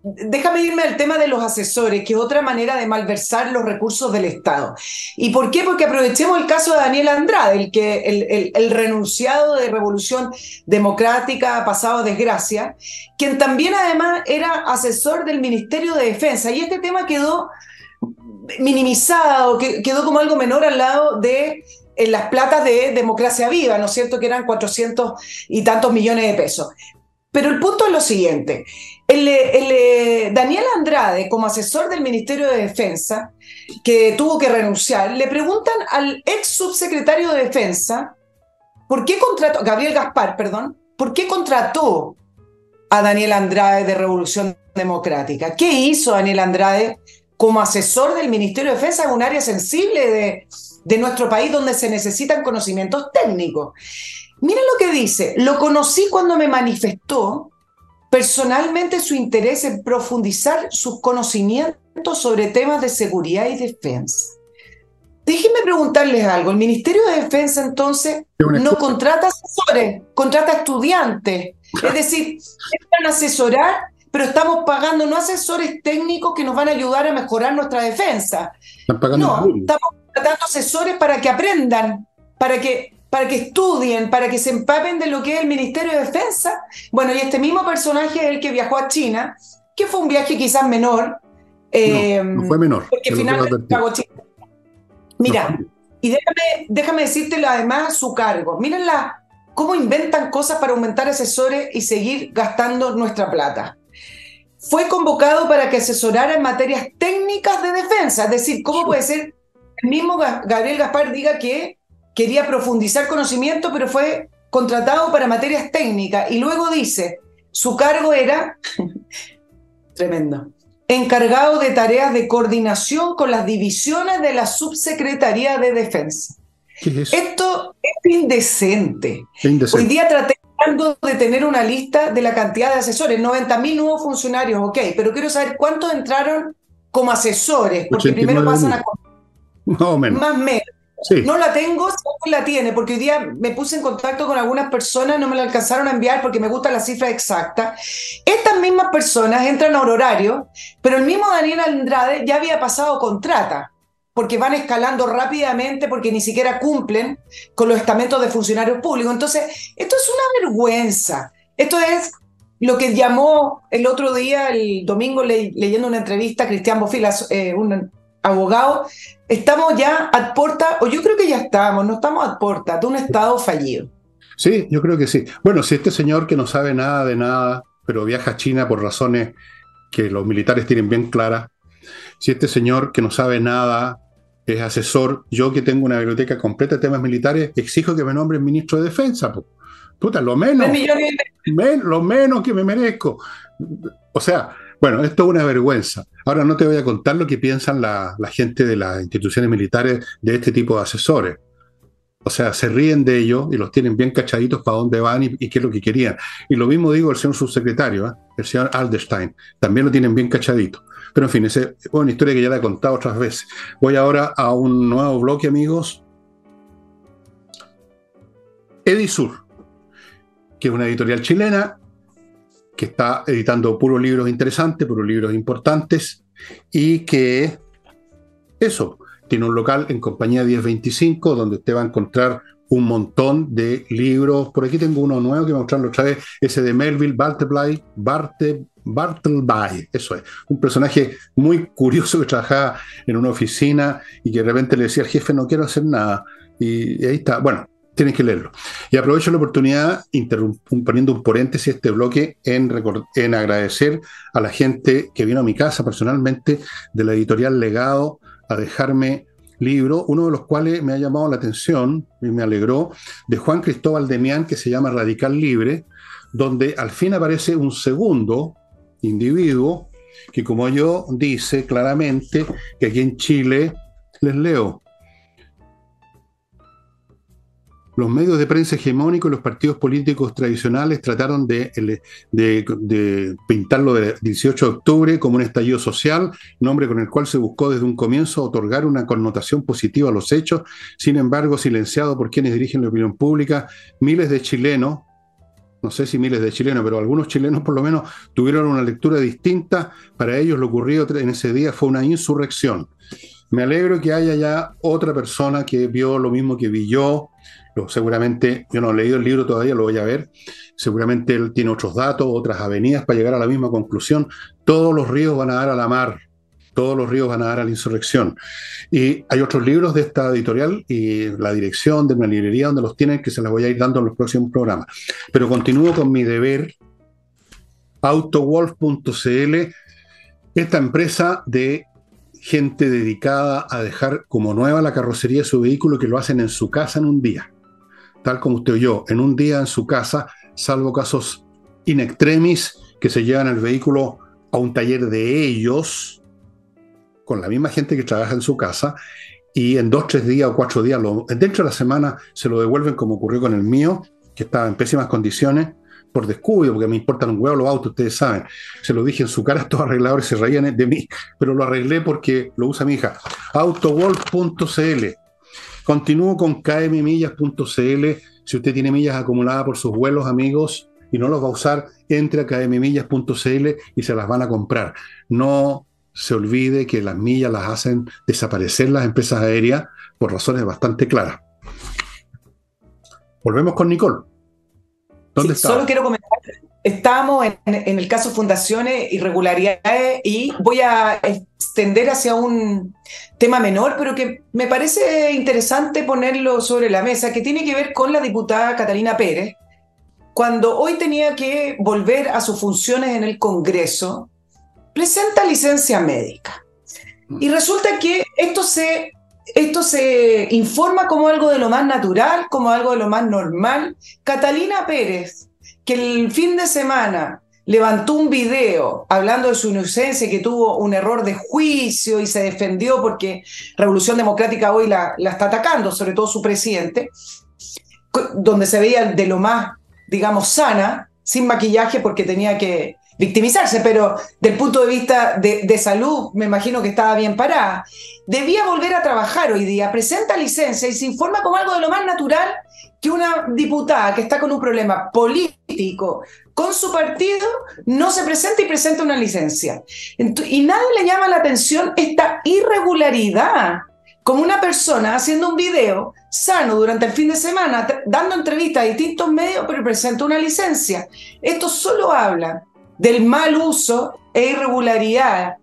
déjame irme al tema de los asesores, que es otra manera de malversar los recursos del Estado. ¿Y por qué? Porque aprovechemos el caso de Daniel Andrade, el, que, el, renunciado de Revolución Democrática pasado desgracia, quien también además era asesor del Ministerio de Defensa. Y este tema quedó minimizado, quedó como algo menor al lado de en las platas de Democracia Viva, ¿no es cierto? Que eran 400 y tantos millones de pesos. Pero el punto es lo siguiente. El, Daniel Andrade, como asesor del Ministerio de Defensa, que tuvo que renunciar, le preguntan al ex subsecretario de Defensa, ¿por qué contrató, Gabriel Gaspar, perdón, ¿por qué contrató a Daniel Andrade de Revolución Democrática? ¿Qué hizo Daniel Andrade como asesor del Ministerio de Defensa en un área sensible de, de nuestro país donde se necesitan conocimientos técnicos? Miren lo que dice, lo conocí cuando me manifestó personalmente su interés en profundizar sus conocimientos sobre temas de seguridad y defensa. Déjenme preguntarles algo. El Ministerio de Defensa entonces no contrata asesores, contrata estudiantes. Es decir, están a asesorar, pero estamos pagando no asesores técnicos que nos van a ayudar a mejorar nuestra defensa. no, estamos contratando asesores para que aprendan, para que, para que estudien, para que se empapen de lo que es el Ministerio de Defensa. Bueno, y este mismo personaje es el que viajó a China, que fue un viaje quizás menor. no, eh, fue menor. Porque finalmente pagó China. Mira, y déjame, déjame decírtelo además su cargo. Miren cómo inventan cosas para aumentar asesores y seguir gastando nuestra plata. Fue convocado para que asesorara en materias técnicas de defensa, es decir, ¿cómo puede ser el mismo Gabriel Gaspar diga que quería profundizar conocimiento, pero fue contratado para materias técnicas y luego dice, su cargo era, (laughs) tremendo, encargado de tareas de coordinación con las divisiones de la Subsecretaría de Defensa. Esto es indecente. Hoy día traté de tener una lista de la cantidad de asesores, 90.000 nuevos funcionarios, ok, pero quiero saber cuántos entraron como asesores, porque primero pasan a... Más o menos. Más menos. No la tengo, si la tiene, porque hoy día me puse en contacto con algunas personas, no me la alcanzaron a enviar porque me gusta la cifra exacta. Estas mismas personas entran a horario, pero el mismo Daniel Andrade ya había pasado contrata, porque van escalando rápidamente, porque ni siquiera cumplen con los estamentos de funcionarios públicos. Entonces, esto es una vergüenza. Esto es lo que llamó el otro día, el domingo, leyendo una entrevista a Cristian Bofilas, eh, un abogado, estamos ya a puerta, o yo creo que ya estamos, no estamos a puerta de un Estado fallido. Sí, yo creo que sí. Bueno, si este señor que no sabe nada de nada, pero viaja a China por razones que los militares tienen bien claras, si este señor que no sabe nada es asesor, yo que tengo una biblioteca completa de temas militares, exijo que me nombren ministro de defensa. Puta, lo menos, lo menos que me merezco. O sea, bueno, esto es una vergüenza. Ahora no te voy a contar lo que piensan la, gente de las instituciones militares de este tipo de asesores. O sea, se ríen de ellos y los tienen bien cachaditos para dónde van y, qué es lo que querían. Y lo mismo digo el señor subsecretario, ¿eh? el señor Alderstein. También lo tienen bien cachadito. Pero en fin, esa es una historia que ya la he contado otras veces. Voy ahora a un nuevo bloque, amigos. Edisur, que es una editorial chilena que está editando puros libros interesantes, puros libros importantes, y que eso, tiene un local en compañía 1025, donde usted va a encontrar un montón de libros. Por aquí tengo uno nuevo que me mostraron otra vez, ese de Melville Bartleby, Bartleby, eso es, un personaje muy curioso que trabajaba en una oficina y que de repente le decía al jefe, no quiero hacer nada. y ahí está, bueno, tienes que leerlo. Y aprovecho la oportunidad, poniendo un paréntesis este bloque, en, en agradecer a la gente que vino a mi casa personalmente de la editorial Legado a dejarme libro, uno de los cuales me ha llamado la atención y me alegró, de Juan Cristóbal Demián, que se llama Radical Libre, donde al fin aparece un segundo individuo que como yo dice claramente que aquí en Chile, les leo, los medios de prensa hegemónicos y los partidos políticos tradicionales trataron de, de, pintarlo del 18 de octubre como un estallido social, nombre con el cual se buscó desde un comienzo otorgar una connotación positiva a los hechos, sin embargo, silenciado por quienes dirigen la opinión pública, miles de chilenos, no sé si miles de chilenos, pero algunos chilenos por lo menos tuvieron una lectura distinta. Para ellos lo ocurrido en ese día fue una insurrección. Me alegro que haya ya otra persona que vio lo mismo que vi yo, seguramente, yo no he leído el libro todavía, lo voy a ver. Seguramente él tiene otros datos, otras avenidas para llegar a la misma conclusión. Todos los ríos van a dar a la mar, todos los ríos van a dar a la insurrección. Y hay otros libros de esta editorial y la dirección de una librería donde los tienen que se las voy a ir dando en los próximos programas. Pero continúo con mi deber Autowolf.cl, esta empresa de gente dedicada a dejar como nueva la carrocería de su vehículo que lo hacen en su casa en un día. Tal como usted oyó, en un día en su casa, salvo casos in extremis que se llevan el vehículo a un taller de ellos, con la misma gente que trabaja en su casa, y en dos, tres días o cuatro días, dentro de la semana, se lo devuelven como ocurrió con el mío, que estaba en pésimas condiciones, por descuido, porque me importan un huevo los autos, ustedes saben. Se lo dije en su cara, (laughs) estos arregladores se reían de mí, pero lo arreglé porque lo usa mi hija. Autowolf.cl. Continúo con kmmillas.cl. Si usted tiene millas acumuladas por sus vuelos, amigos, y no los va a usar, entre a kmmillas.cl y se las van a comprar. No se olvide que las millas las hacen desaparecer las empresas aéreas por razones bastante claras. Volvemos con Nicole. ¿Dónde está? Solo quiero comentar, estamos en, el caso fundaciones, irregularidades, y voy a extender hacia un tema menor, pero que me parece interesante ponerlo sobre la mesa, que tiene que ver con la diputada Catalina Pérez, cuando hoy tenía que volver a sus funciones en el Congreso, presenta licencia médica. Y resulta que esto se esto se informa como algo de lo más natural, como algo de lo más normal. Catalina Pérez, que el fin de semana levantó un video hablando de su inocencia, que tuvo un error de juicio y se defendió porque Revolución Democrática hoy la, la está atacando, sobre todo su presidente, donde se veía de lo más, digamos, sana, sin maquillaje porque tenía que victimizarse, pero del punto de vista de, salud me imagino que estaba bien parada. Debía volver a trabajar hoy día, presenta licencia y se informa como algo de lo más natural que una diputada que está con un problema político con su partido no se presenta y presenta una licencia. Y nadie le llama la atención esta irregularidad como una persona haciendo un video sano durante el fin de semana, dando entrevistas a distintos medios, pero presenta una licencia. Esto solo habla del mal uso e irregularidad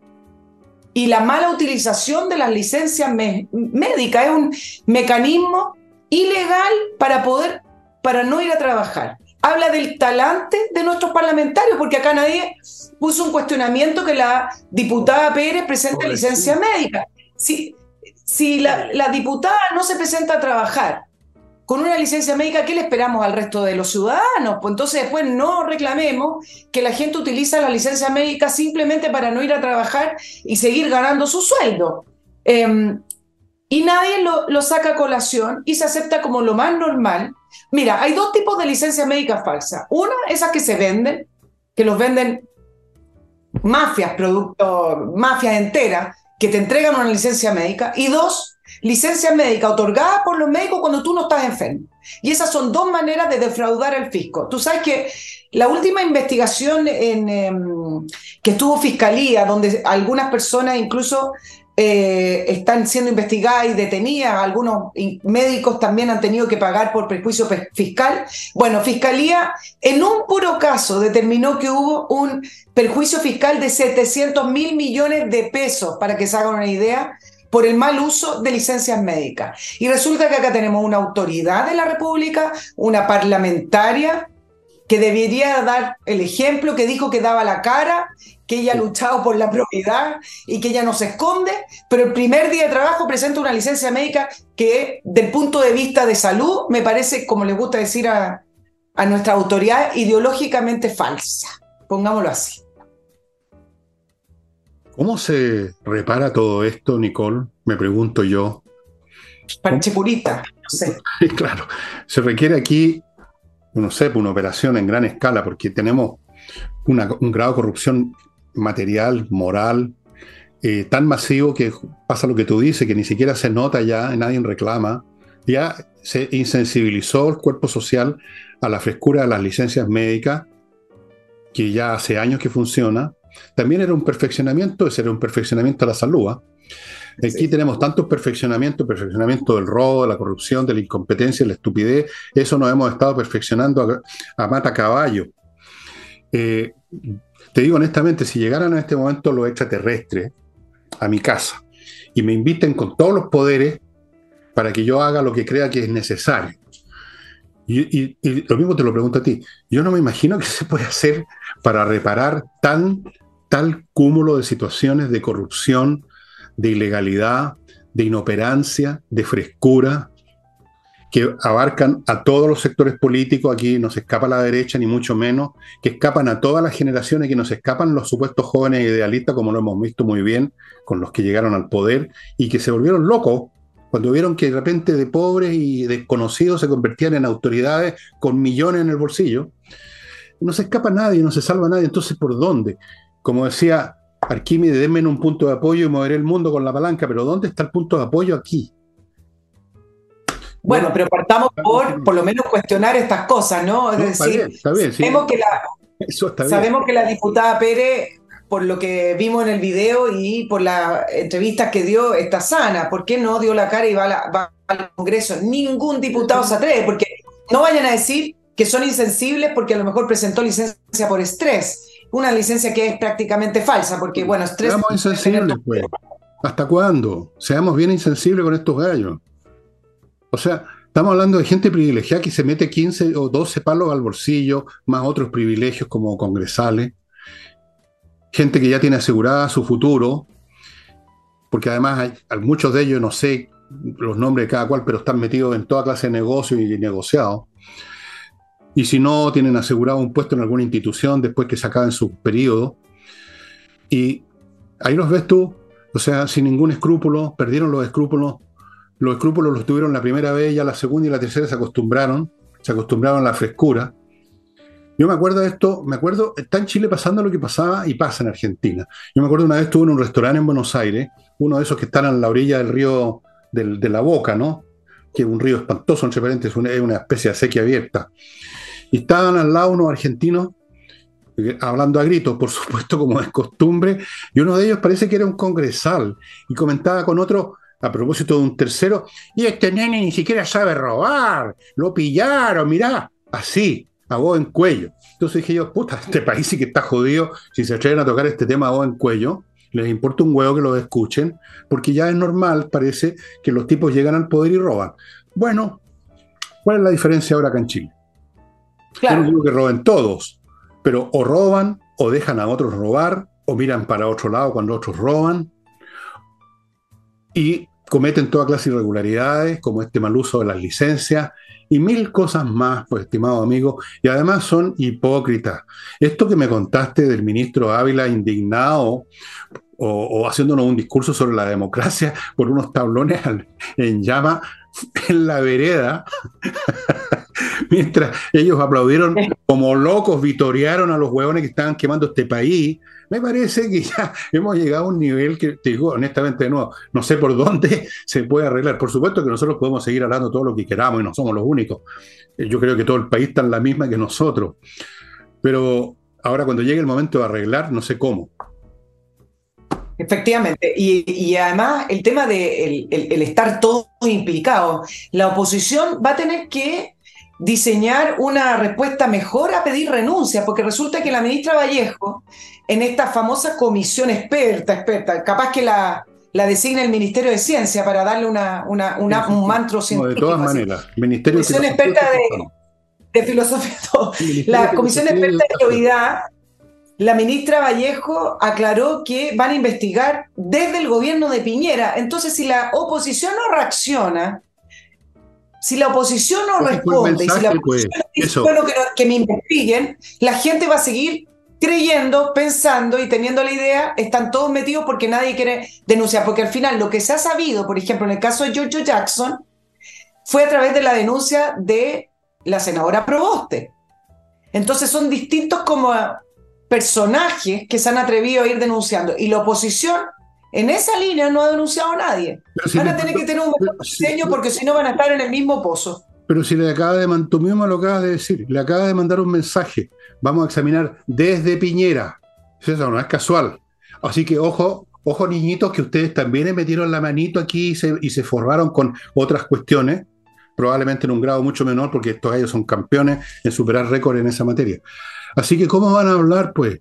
y la mala utilización de las licencias médicas. Es un mecanismo ilegal para poder, para no ir a trabajar. Habla del talante de nuestros parlamentarios, porque acá nadie puso un cuestionamiento que la diputada Pérez presente licencia médica. Si, si la, la diputada no se presenta a trabajar con una licencia médica, ¿qué le esperamos al resto de los ciudadanos? Pues entonces después no reclamemos que la gente utiliza la licencia médica simplemente para no ir a trabajar y seguir ganando su sueldo. Em, y nadie lo, saca a colación y se acepta como lo más normal. Mira, hay dos tipos de licencias médicas falsas. Una, esas que se venden, que los venden mafias, productos, mafias enteras, que te entregan una licencia médica. Y dos, licencia médica otorgada por los médicos cuando tú no estás enfermo. Y esas son dos maneras de defraudar al fisco. Tú sabes que la última investigación en, em, que estuvo Fiscalía, donde algunas personas incluso eh, están siendo investigadas y detenidas, algunos médicos también han tenido que pagar por prejuicio fiscal. Bueno, Fiscalía en un puro caso determinó que hubo un perjuicio fiscal de 700 mil millones de pesos, para que se hagan una idea, por el mal uso de licencias médicas. Y resulta que acá tenemos una autoridad de la República, una parlamentaria, que debería dar el ejemplo, que dijo que daba la cara, que ella ha luchado por la propiedad y que ella no se esconde, pero el primer día de trabajo presenta una licencia médica que, del punto de vista de salud, me parece, como le gusta decir a, a nuestra autoridad, ideológicamente falsa. Pongámoslo así. ¿Cómo se repara todo esto, Nicole? Me pregunto yo. Parche purita, no sé. (laughs) claro, se requiere aquí, no sé, una operación en gran escala, porque tenemos un grado de corrupción material, moral, eh, tan masivo que pasa lo que tú dices, que ni siquiera se nota ya, nadie reclama. Ya se insensibilizó el cuerpo social a la frescura de las licencias médicas, que ya hace años que funciona, también era un perfeccionamiento, ese era un perfeccionamiento a la salud. ¿ah? Aquí tenemos tantos perfeccionamientos, perfeccionamiento del robo, de la corrupción, de la incompetencia, de la estupidez. Eso nos hemos estado perfeccionando a, mata caballo. Eh, te digo honestamente, si llegaran en este momento los extraterrestres a mi casa y me inviten con todos los poderes para que yo haga lo que crea que es necesario, Y, lo mismo te lo pregunto a ti. Yo no me imagino qué se puede hacer para reparar tan, tal cúmulo de situaciones de corrupción, de ilegalidad, de inoperancia, de frescura, que abarcan a todos los sectores políticos, aquí no se escapa la derecha ni mucho menos, que escapan a todas las generaciones, que nos escapan los supuestos jóvenes idealistas, como lo hemos visto muy bien con los que llegaron al poder y que se volvieron locos cuando vieron que de repente de pobres y desconocidos se convertían en autoridades con millones en el bolsillo. No se escapa nadie, no se salva nadie, entonces ¿por dónde? Como decía Arquímedes, denme un punto de apoyo y moveré el mundo con la palanca, pero ¿dónde está el punto de apoyo aquí? Bueno, pero partamos por por lo menos cuestionar estas cosas, ¿no? Es decir, está bien, sabemos, que la, sabemos que la diputada Pérez por lo que vimos en el video y por la entrevista que dio, está sana. ¿Por qué no dio la cara y va, al Congreso? Ningún diputado se atreve, porque no vayan a decir que son insensibles porque a lo mejor presentó licencia por estrés. Una licencia que es prácticamente falsa, porque bueno, estrés... Seamos insensibles, pues. ¿Hasta cuándo? Seamos bien insensibles con estos gallos. O sea, estamos hablando de gente privilegiada que se mete 15 o 12 palos al bolsillo, más otros privilegios como congresales gente que ya tiene asegurada su futuro, porque además hay, muchos de ellos, no sé los nombres de cada cual, pero están metidos en toda clase de negocios y negociados. Y si no, tienen asegurado un puesto en alguna institución después que se acaben su periodo. Y ahí los ves tú, o sea, sin ningún escrúpulo, perdieron los escrúpulos. Los escrúpulos los tuvieron la primera vez, ya la segunda y la tercera se acostumbraron, se acostumbraron a la frescura. Yo me acuerdo de esto, me acuerdo, está en Chile pasando lo que pasaba y pasa en Argentina. Yo me acuerdo una vez estuve en un restaurante en Buenos Aires, uno de esos que están en la orilla del río de la Boca, ¿no? Que es un río espantoso, entre paréntesis, es una especie de sequía abierta. Y estaban al lado unos argentinos eh, hablando a gritos, por (laughs) supuesto, como es costumbre, y uno de ellos parece que era un congresal, y comentaba con otro, a propósito de un tercero, y este nene ni siquiera sabe robar, lo pillaron, mirá, así a vos en cuello. Entonces dije yo, puta, este país sí que está jodido si se atreven a tocar este tema a vos en cuello. Les importa un huevo que lo escuchen, porque ya es normal, parece, que los tipos llegan al poder y roban. Bueno, ¿cuál es la diferencia ahora acá en Chile? Claro. Yo no digo que roben todos, pero o roban, o dejan a otros robar, o miran para otro lado cuando otros roban, y cometen toda clase de irregularidades, como este mal uso de las licencias, y mil cosas más, pues, estimado amigo, y además son hipócritas. Esto que me contaste del ministro Ávila indignado o, haciéndonos un discurso sobre la democracia por unos tablones en llama en la vereda, (laughs) mientras ellos aplaudieron como locos, vitorearon a los huevones que estaban quemando este país, me parece que ya hemos llegado a un nivel que, digo honestamente nuevo, no sé por dónde se puede arreglar. Por supuesto que nosotros podemos seguir hablando todo lo que queramos y no somos los únicos. Eh, yo creo que todo el país está en la misma que nosotros. Pero ahora cuando llegue el momento de arreglar, no sé cómo. Efectivamente, y, además el tema de el, estar todo implicado, la oposición va a tener que diseñar una respuesta mejor a pedir renuncia, porque resulta que la ministra Vallejo, en esta famosa comisión experta, experta, capaz que la, la designa el Ministerio de Ciencia para darle una, una, un mantro científico. de todas maneras, Ministerio comisión experta de, filosofía, la comisión experta de seguridad, la ministra Vallejo aclaró que van a investigar desde el gobierno de Piñera. Entonces, si la oposición no reacciona, si la oposición no responde y si la oposición dice, bueno, que, me investiguen, la gente va a seguir creyendo, pensando y teniendo la idea, están todos metidos porque nadie quiere denunciar. Porque al final lo que se ha sabido, por ejemplo, en el caso de George Jackson, fue a través de la denuncia de la senadora Proboste. Entonces son distintos como personajes que se han atrevido a ir denunciando. Y la oposición en esa línea no ha denunciado a nadie. van a tener que tener un mejor diseño porque si no van a estar en el mismo pozo. Pero si le acaba de tú mismo lo acabas de decir, le acaba de mandar un mensaje. Vamos a examinar desde Piñera. Eso no es casual. Así que ojo, ojo niñitos, que ustedes también metieron la manito aquí y se, y se formaron con otras cuestiones, probablemente en un grado mucho menor, porque estos ellos son campeones en superar récord en esa materia. Así que, ¿cómo van a hablar, pues?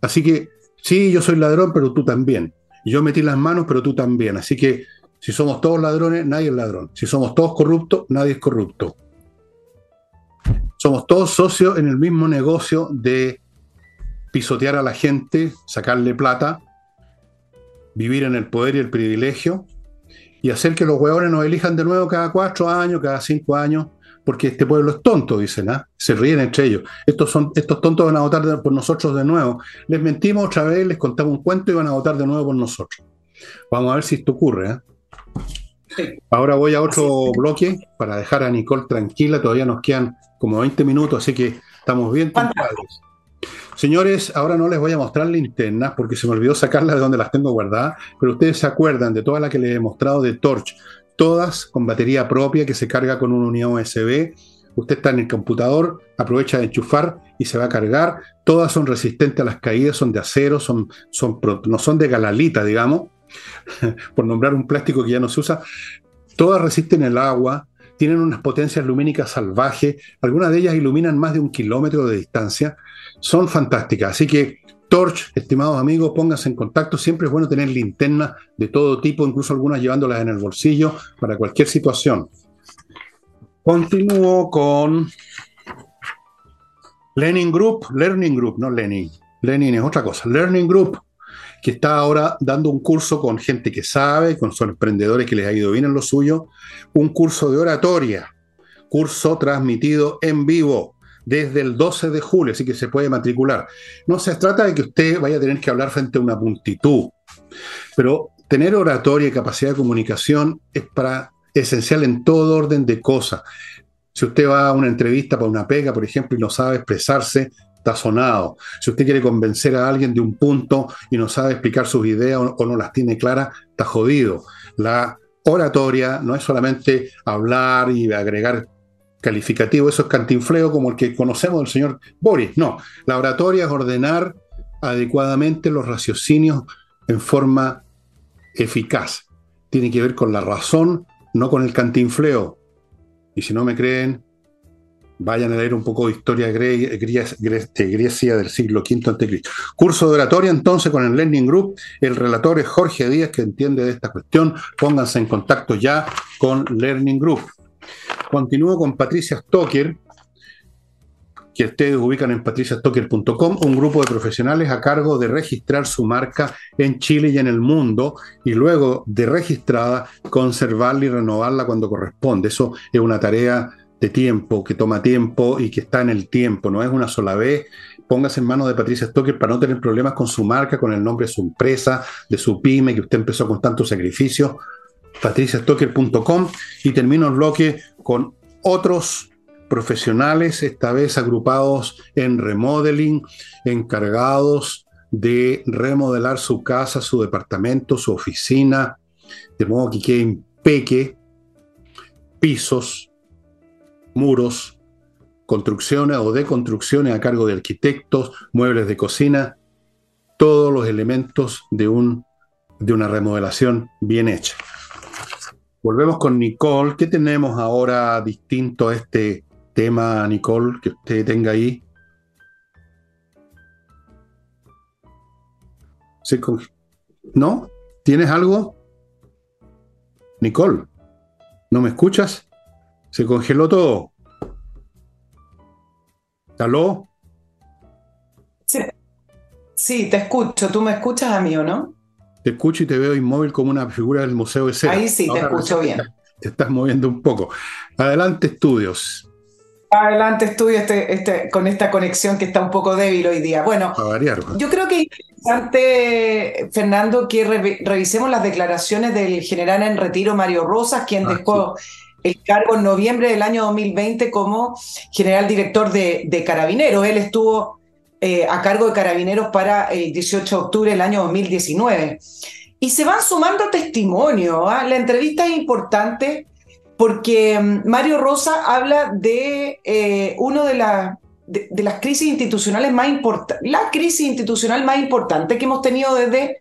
Así que Sí, yo soy ladrón, pero tú también. Yo metí las manos, pero tú también. Así que Si somos todos ladrones, nadie es ladrón. Si somos todos corruptos, nadie es corrupto. Somos todos socios en el mismo negocio de pisotear a la gente, sacarle plata, vivir en el poder y el privilegio y hacer que los huevones nos elijan de nuevo cada cuatro años, cada cinco años, porque este pueblo es tonto, dicen, ¿ah? Se ríen entre ellos. Estos, son, estos tontos van a votar por nosotros de nuevo. Les mentimos otra vez, les contamos un cuento y van a votar de nuevo por nosotros. Vamos a ver si esto ocurre, ¿eh? Ahora voy a otro bloque para dejar a Nicole tranquila. Todavía nos quedan como 20 minutos, así que estamos bien compadres. Señores, ahora no les voy a mostrar linternas porque se me olvidó sacarlas de donde las tengo guardadas, pero ustedes se acuerdan de todas las que les he mostrado de Torch, todas con batería propia que se carga con una unión USB. Usted está en el computador, aprovecha de enchufar y se va a cargar. Todas son resistentes a las caídas, son de acero, son, son, no son de galalita, digamos, (laughs) por nombrar un plástico que ya no se usa. Todas resisten el agua, tienen unas potencias lumínicas salvajes, algunas de ellas iluminan más de un kilómetro de distancia son fantásticas. Así que Torch, estimados amigos, pónganse en contacto. Siempre es bueno tener linternas de todo tipo, incluso algunas llevándolas en el bolsillo para cualquier situación. Continúo con Learning Group, Learning Group, no Lenin. Lenin es otra cosa. Learning Group, que está ahora dando un curso con gente que sabe, con sus emprendedores que les ha ido bien en lo suyo, un curso de oratoria, curso transmitido en vivo desde el 12 de julio, así que se puede matricular. No se trata de que usted vaya a tener que hablar frente a una multitud, pero tener oratoria y capacidad de comunicación es para esencial en todo orden de cosas. Si usted va a una entrevista para una pega, por ejemplo, y no sabe expresarse, está sonado. Si usted quiere convencer a alguien de un punto y no sabe explicar sus ideas o no las tiene claras, está jodido. La oratoria no es solamente hablar y agregar calificativo, eso es cantinfleo como el que conocemos del señor Boris. No, la oratoria es ordenar adecuadamente los raciocinios en forma eficaz. Tiene que ver con la razón, no con el cantinfleo. Y si no me creen, vayan a leer un poco de historia de Grecia del siglo V a.C. Curso de oratoria entonces con el Learning Group. El relator es Jorge Díaz, que entiende de esta cuestión. Pónganse en contacto ya con Learning Group. Continúo con Patricia Stoker, que ustedes ubican en patriciastocker.com, un grupo de profesionales a cargo de registrar su marca en Chile y en el mundo, y luego de registrada, conservarla y renovarla cuando corresponde. Eso es una tarea de tiempo, que toma tiempo y que está en el tiempo, no es una sola vez. Póngase en manos de Patricia Stoker para no tener problemas con su marca, con el nombre de su empresa, de su pyme, que usted empezó con tanto sacrificio patriciastocker.com y termino el bloque con otros profesionales, esta vez agrupados en remodeling, encargados de remodelar su casa, su departamento, su oficina, de modo que quede impeque, pisos, muros, construcciones o deconstrucciones a cargo de arquitectos, muebles de cocina, todos los elementos de, un, de una remodelación bien hecha. Volvemos con Nicole. ¿Qué tenemos ahora distinto a este tema, Nicole, que usted tenga ahí? ¿No? ¿Tienes algo? Nicole, ¿no me escuchas? Se congeló todo. ¿Aló? Sí. sí, te escucho. ¿Tú me escuchas a mí o no? Te escucho y te veo inmóvil como una figura del Museo de Cera. Ahí sí, te escucho bien. Te estás moviendo un poco. Adelante, estudios. Adelante, estudio este, este, con esta conexión que está un poco débil hoy día. Bueno, yo creo que es interesante, Fernando, que revisemos las declaraciones del general en retiro Mario Rosas, quien ah, dejó el cargo en noviembre del año 2020 como general director de, de Carabineros. Él estuvo eh, a cargo de carabineros para el 18 de octubre del año 2019. Y se van sumando testimonios. ¿ah? La entrevista es importante porque mm, Mario Rosa habla de eh, una de, de, las crisis institucionales más importantes, la crisis institucional más importante que hemos tenido desde,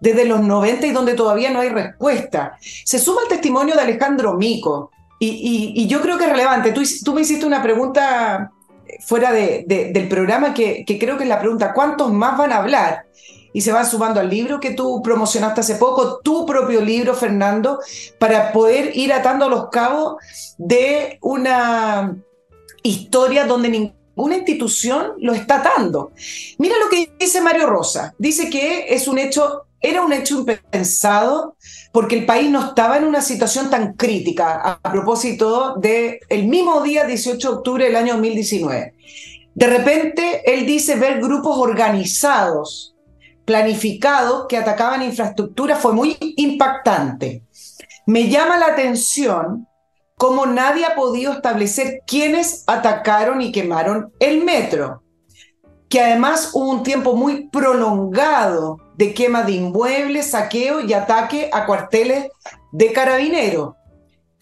desde los 90 y donde todavía no hay respuesta. Se suma el testimonio de Alejandro Mico. Y, yo creo que es relevante. Tú, tú me hiciste una pregunta fuera de, del programa que, creo que es la pregunta, ¿cuántos más van a hablar? y se van sumando al libro que tú promocionaste hace poco, tu propio libro, Fernando, para poder ir atando los cabos de una historia donde ninguna institución lo está atando. Mira lo que dice Mario Rosa. Dice que es un hecho, era un hecho impensado porque el país no estaba en una situación tan crítica a, propósito del el mismo día 18 de octubre del año 2019. De repente, él dice ver grupos organizados, planificados, que atacaban infraestructura, fue muy impactante. Me llama la atención cómo nadie ha podido establecer quiénes atacaron y quemaron el metro, que además hubo un tiempo muy prolongado de quema de inmuebles, saqueo y ataque a cuarteles de carabineros.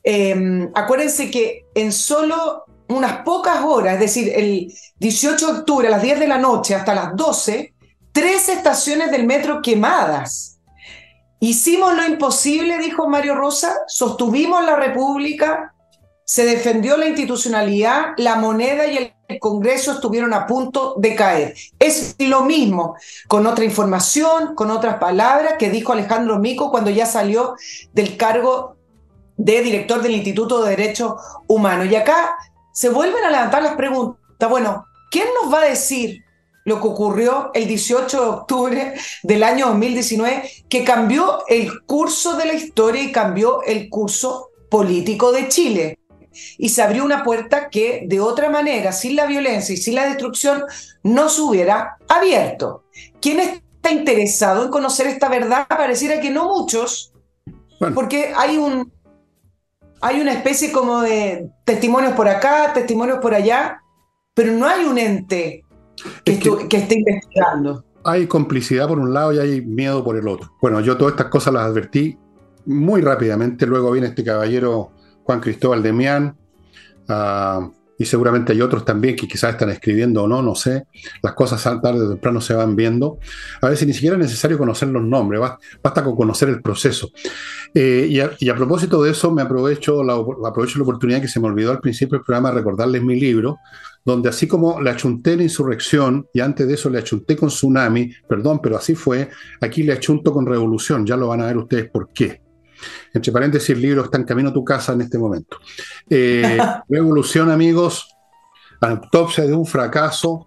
Em, acuérdense que en solo unas pocas horas, es decir, el 18 de octubre a las 10 de la noche hasta las 12, tres estaciones del metro quemadas. Hicimos lo imposible, dijo Mario Rosa, sostuvimos la República, se defendió la institucionalidad, la moneda y el Congreso estuvieron a punto de caer. Es lo mismo, con otra información, con otras palabras, que dijo Alejandro Mico cuando ya salió del cargo de director del Instituto de Derechos Humanos. Y acá se vuelven a levantar las preguntas. Bueno, ¿quién nos va a decir lo que ocurrió el 18 de octubre del año 2019, que cambió el curso de la historia y cambió el curso político de Chile? Y se abrió una puerta que de otra manera, sin la violencia y sin la destrucción, no se hubiera abierto. ¿Quién está interesado en conocer esta verdad? Pareciera que no muchos, porque hay un, hay una especie como de testimonios por acá, testimonios por allá, pero no hay un ente que, esté investigando. Hay complicidad por un lado y hay miedo por el otro. Bueno, yo todas estas cosas las advertí muy rápidamente. Luego viene este caballero Juan Cristóbal Demián, uh, y seguramente hay otros también que quizás están escribiendo o no, no sé. Las cosas tarde o temprano se van viendo. A veces ni siquiera es necesario conocer los nombres, basta con conocer el proceso. Eh, y, a, propósito de eso, me aprovecho la, aprovecho la oportunidad que se me olvidó al principio del programa recordarles mi libro, donde así como le achunté en insurrección y antes de eso le achunté con tsunami, perdón, pero así fue, aquí le achunto con revolución, ya lo van a ver ustedes por qué. Entre paréntesis, el libro está en camino a tu casa en este momento. Eh, (laughs) revolución, amigos, autopsia de un fracaso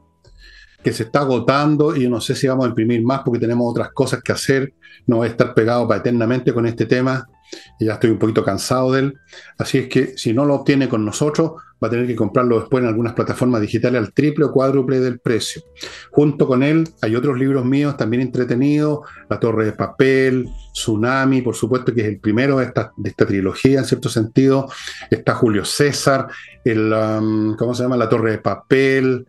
que se está agotando y no sé si vamos a imprimir más porque tenemos otras cosas que hacer. No voy a estar pegado para eternamente con este tema y ya estoy un poquito cansado de él. Así es que si no lo obtiene con nosotros, va a tener que comprarlo después en algunas plataformas digitales al triple o cuádruple del precio. Junto con él hay otros libros míos también entretenidos, La Torre de Papel, Tsunami, por supuesto que es el primero de esta, trilogía en cierto sentido. Está Julio César, el, um, ¿cómo se llama? La Torre de Papel.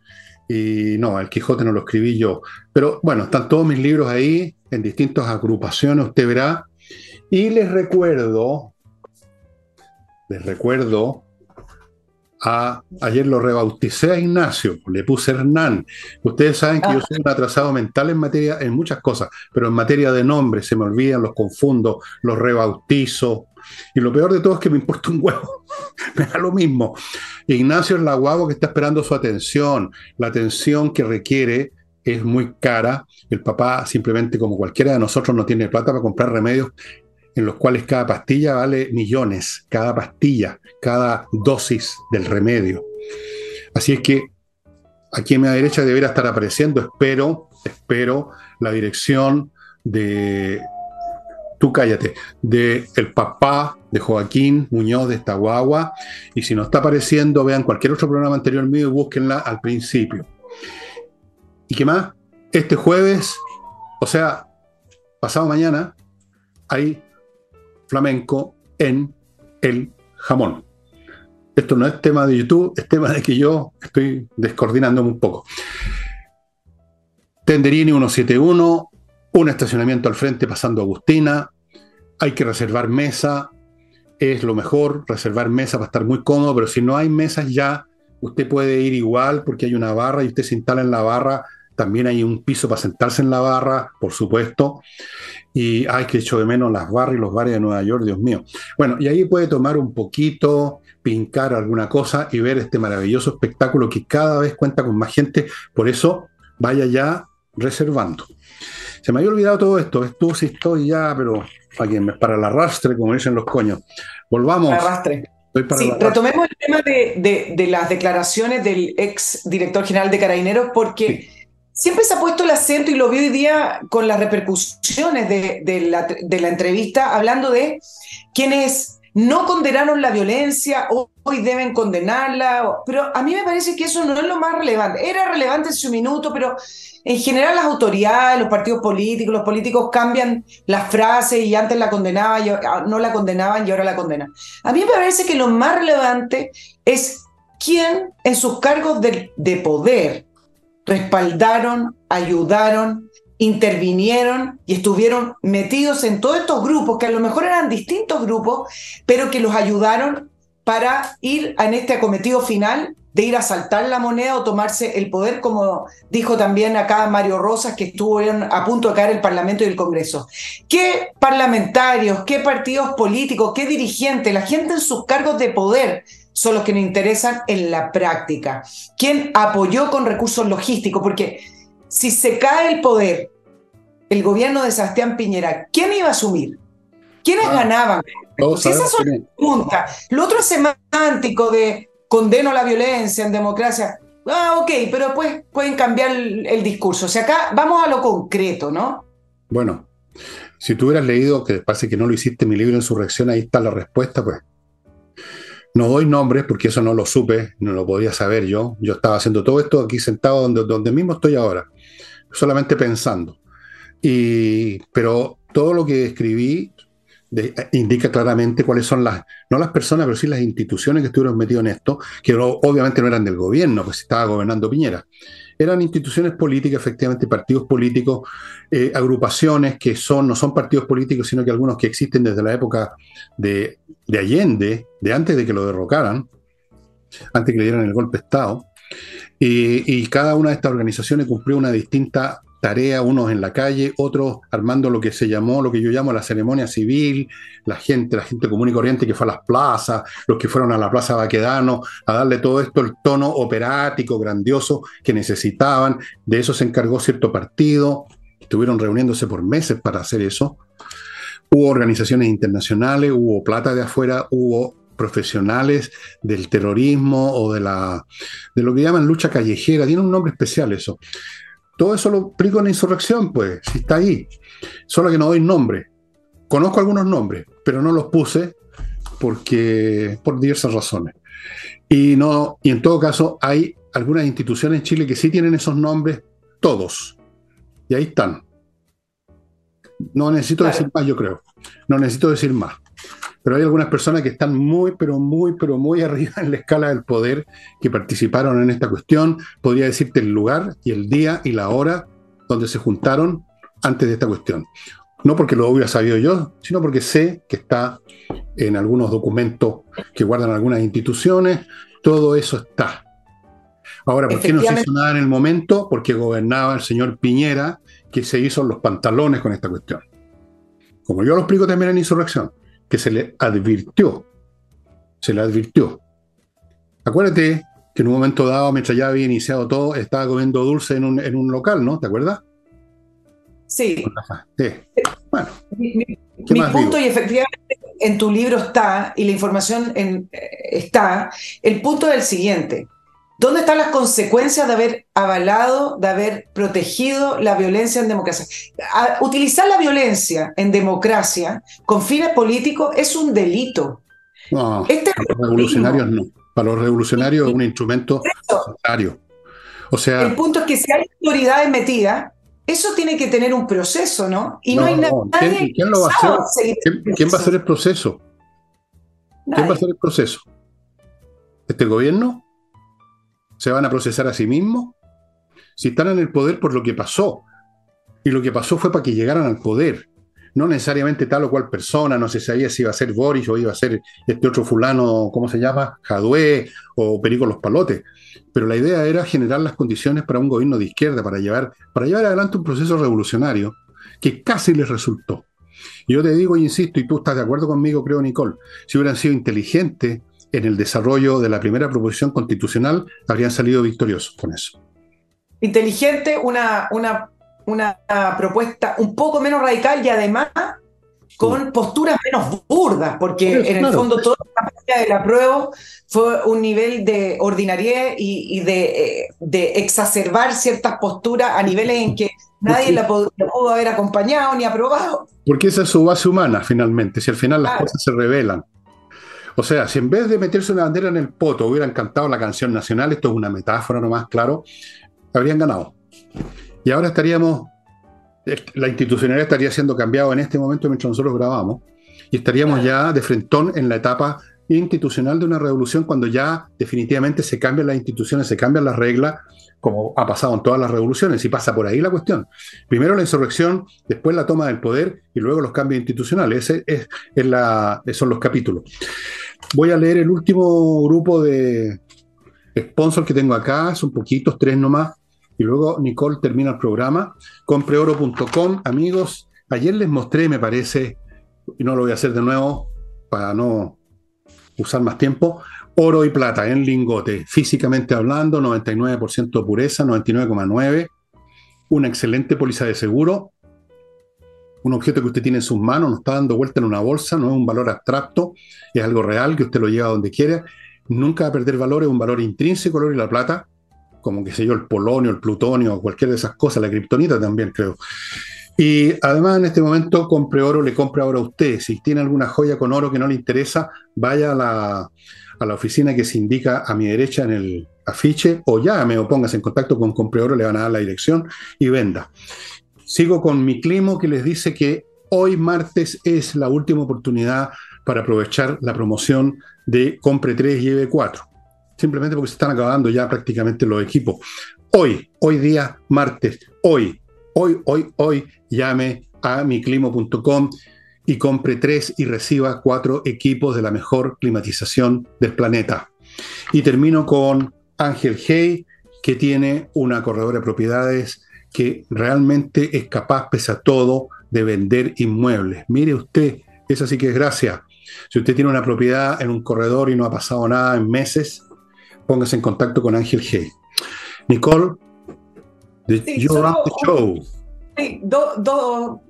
Y no, el Quijote no lo escribí yo. Pero bueno, están todos mis libros ahí en distintas agrupaciones, usted verá. Y les recuerdo, les recuerdo ayer lo rebauticé a Ignacio, le puse Hernán. Ustedes saben que yo ah. soy un atrasado mental en materia, en muchas cosas, pero en materia de nombres se me olvidan, los confundo, los rebautizo. Y lo peor de todo es que me importa un huevo. (laughs) me da lo mismo. Ignacio es la guagua que está esperando su atención. La atención que requiere es muy cara. El papá, simplemente como cualquiera de nosotros, no tiene plata para comprar remedios en los cuales cada pastilla vale millones, cada pastilla, cada dosis del remedio. Así es que aquí en mi derecha deberá estar apareciendo, espero, espero, la dirección de, tú cállate, de el papá de Joaquín Muñoz de esta guagua, y si no está apareciendo, vean cualquier otro programa anterior mío y búsquenla al principio. ¿Y qué más? Este jueves, o sea, pasado mañana, hay flamenco en el jamón. Esto no es tema de YouTube, es tema de que yo estoy descoordinándome un poco. Tenderini 171, un estacionamiento al frente pasando Agustina, hay que reservar mesa, es lo mejor, reservar mesa para estar muy cómodo, pero si no hay mesas ya, usted puede ir igual porque hay una barra y usted se instala en la barra, también hay un piso para sentarse en la barra, por supuesto. Y, ay, que echo de menos las barras y los bares de Nueva York, Dios mío. Bueno, y ahí puede tomar un poquito, pincar alguna cosa y ver este maravilloso espectáculo que cada vez cuenta con más gente. Por eso, vaya ya reservando. Se me había olvidado todo esto. Esto sí estoy ya, pero para el arrastre, como dicen los coños. Volvamos. Arrastre. Sí, retomemos el tema de, las declaraciones del ex director general de Carabineros, porque siempre se ha puesto el acento, y lo vi hoy día con las repercusiones de, la, entrevista, hablando de quienes no condenaron la violencia, hoy deben condenarla, pero a mí me parece que eso no es lo más relevante. Era relevante en su minuto, pero en general las autoridades, los partidos políticos, los políticos cambian las frases y antes la condenaban, ah, no la condenaban y ahora la condenan. A mí me parece que lo más relevante es quién en sus cargos de poder respaldaron, ayudaron, intervinieron y estuvieron metidos en todos estos grupos, que a lo mejor eran distintos grupos, pero que los ayudaron para ir en este acometido final de ir a saltar la moneda o tomarse el poder, como dijo también acá Mario Rosas, que estuvo a punto de caer el Parlamento y el Congreso. ¿Qué parlamentarios, qué partidos políticos, qué dirigentes, la gente en sus cargos de poder son los que nos interesan en la práctica? ¿Quién apoyó con recursos logísticos? Porque si se cae el poder, el gobierno de Sebastián Piñera, ¿quién iba a asumir? ¿Quiénes ah, ganaban? Si esas son las preguntas. Lo otro es semántico de condeno la violencia en democracia. Ah, ok, pero pues pueden cambiar el, discurso. O sea, acá vamos a lo concreto, ¿no? Bueno, si tú hubieras leído, que parece que no lo hiciste, mi libro Insurrección, ahí está la respuesta, pues. No doy nombres porque eso no lo supe, no lo podía saber yo. Yo estaba haciendo todo esto aquí sentado donde, donde mismo estoy ahora solamente pensando. Y, pero todo lo que escribí indica claramente cuáles son las, no las personas, pero sí las instituciones que estuvieron metidas en esto, que obviamente no eran del gobierno, pues estaba gobernando Piñera. Eran instituciones políticas, efectivamente, partidos políticos, eh, agrupaciones que son, no son partidos políticos, sino que algunos que existen desde la época de, de Allende, de antes de que lo derrocaran, antes que le dieran el golpe de Estado, y, cada una de estas organizaciones cumplió una distinta tarea, unos en la calle, otros armando lo que se llamó, lo que yo llamo la ceremonia civil, la gente, la gente común y corriente que fue a las plazas, los que fueron a la Plaza Baquedano, a darle todo esto el tono operático, grandioso que necesitaban. De eso se encargó cierto partido, estuvieron reuniéndose por meses para hacer eso. Hubo organizaciones internacionales, hubo plata de afuera, hubo profesionales del terrorismo o de, la, de lo que llaman lucha callejera. Tiene un nombre especial eso. Todo eso lo explico en la insurrección, pues, si está ahí. Solo que no doy nombre. Conozco algunos nombres, pero no los puse porque por diversas razones. Y, no, y en todo caso, hay algunas instituciones en Chile que sí tienen esos nombres, todos. Y ahí están. No necesito decir más, yo creo. No necesito decir más pero hay algunas personas que están muy, pero muy, pero muy (laughs) arriba en la escala del poder que participaron en esta cuestión. Podría decirte el lugar y el día y la hora donde se juntaron antes de esta cuestión. No porque lo hubiera sabido yo, sino porque sé que está en algunos documentos que guardan algunas instituciones. Todo eso está. Ahora, ¿por qué no se hizo nada en el momento? Porque gobernaba el señor Piñera, que se hizo los pantalones con esta cuestión. Como yo lo explico también en Insurrección que se le advirtió. Se le advirtió. Acuérdate que en un momento dado, mientras ya había iniciado todo, estaba comiendo dulce en un, en un local, ¿no? ¿Te acuerdas? Sí. Bueno. Mi, punto, y efectivamente en tu libro está, y la información en, eh, está, el punto es el siguiente. ¿Dónde están las consecuencias de haber avalado, de haber protegido la violencia en democracia? utilizar la violencia en democracia con fines políticos es un delito. No, este para los revolucionarios no. Para los revolucionarios es un instrumento necesario. O sea, el punto es que si hay autoridades metidas, eso tiene que tener un proceso, ¿no? Y no, hay nadie. ¿Quién, lo va a hacer? ¿Quién, va a hacer el proceso? ¿Quién va a hacer el proceso? ¿Este gobierno? Se van a procesar a sí mismos? Si están en el poder por lo que pasó, y lo que pasó fue para que llegaran al poder, no necesariamente tal o cual persona, no se sabía si iba a ser Boris o iba a ser este otro fulano, ¿cómo se llama? Jadue o Perico Los Palotes. Pero la idea era generar las condiciones para un gobierno de izquierda, para llevar, para llevar adelante un proceso revolucionario que casi les resultó. Yo te digo y insisto, y tú estás de acuerdo conmigo, creo, Nicole, si hubieran sido inteligentes, en el desarrollo de la primera proposición constitucional habrían salido victoriosos con eso. Inteligente, una, una una propuesta un poco menos radical y además con posturas menos burdas, porque en el fondo toda la campaña del apruebo fue un nivel de ordinariedad y, de, eh, de, exacerbar ciertas posturas a niveles en que nadie la, pudo, haber acompañado ni aprobado. Porque esa es su base humana, finalmente, si al final las cosas se revelan. O sea, si en vez de meterse una bandera en el poto hubieran cantado la canción nacional, esto es una metáfora nomás, claro, habrían ganado. Y ahora estaríamos la institucionalidad estaría siendo cambiada en este momento mientras nosotros grabamos y estaríamos ya de frentón en la etapa institucional de una revolución cuando ya definitivamente se cambian las instituciones, se cambian las reglas, como ha pasado en todas las revoluciones, y pasa por ahí la cuestión. Primero la insurrección, después la toma del poder y luego los cambios institucionales. Ese es, la, esos son los capítulos. Voy a leer el último grupo de sponsors que tengo acá, son poquitos, tres nomás y luego Nicole termina el programa. Compreoro.com, amigos. Ayer les mostré, me parece, y no lo voy a hacer de nuevo para no usar más tiempo, oro y plata en lingote, físicamente hablando, 99% de pureza, 99,9%, una excelente póliza de seguro, un objeto que usted tiene en sus manos, no está dando vuelta en una bolsa, no es un valor abstracto, es algo real que usted lo lleva donde quiera, nunca va a perder valor, es un valor intrínseco, el oro y la plata, como que sé yo, el polonio, el plutonio, cualquiera de esas cosas, la kriptonita también creo. Y además en este momento compre oro, le compre oro a usted. Si tiene alguna joya con oro que no le interesa, vaya a la, a la oficina que se indica a mi derecha en el afiche o llame o póngase en contacto con Compre Oro, le van a dar la dirección y venda. Sigo con mi climo que les dice que hoy martes es la última oportunidad para aprovechar la promoción de Compre 3 y lleve 4 simplemente porque se están acabando ya prácticamente los equipos. Hoy, hoy día, martes, hoy, hoy, hoy, hoy, llame a miclimo.com y compre tres y reciba cuatro equipos de la mejor climatización del planeta. Y termino con Ángel Hey, que tiene una corredora de propiedades que realmente es capaz, pese a todo, de vender inmuebles. Mire usted, eso sí que es gracia. Si usted tiene una propiedad en un corredor y no ha pasado nada en meses, póngase en contacto con Ángel G. Nicole, the Show. dos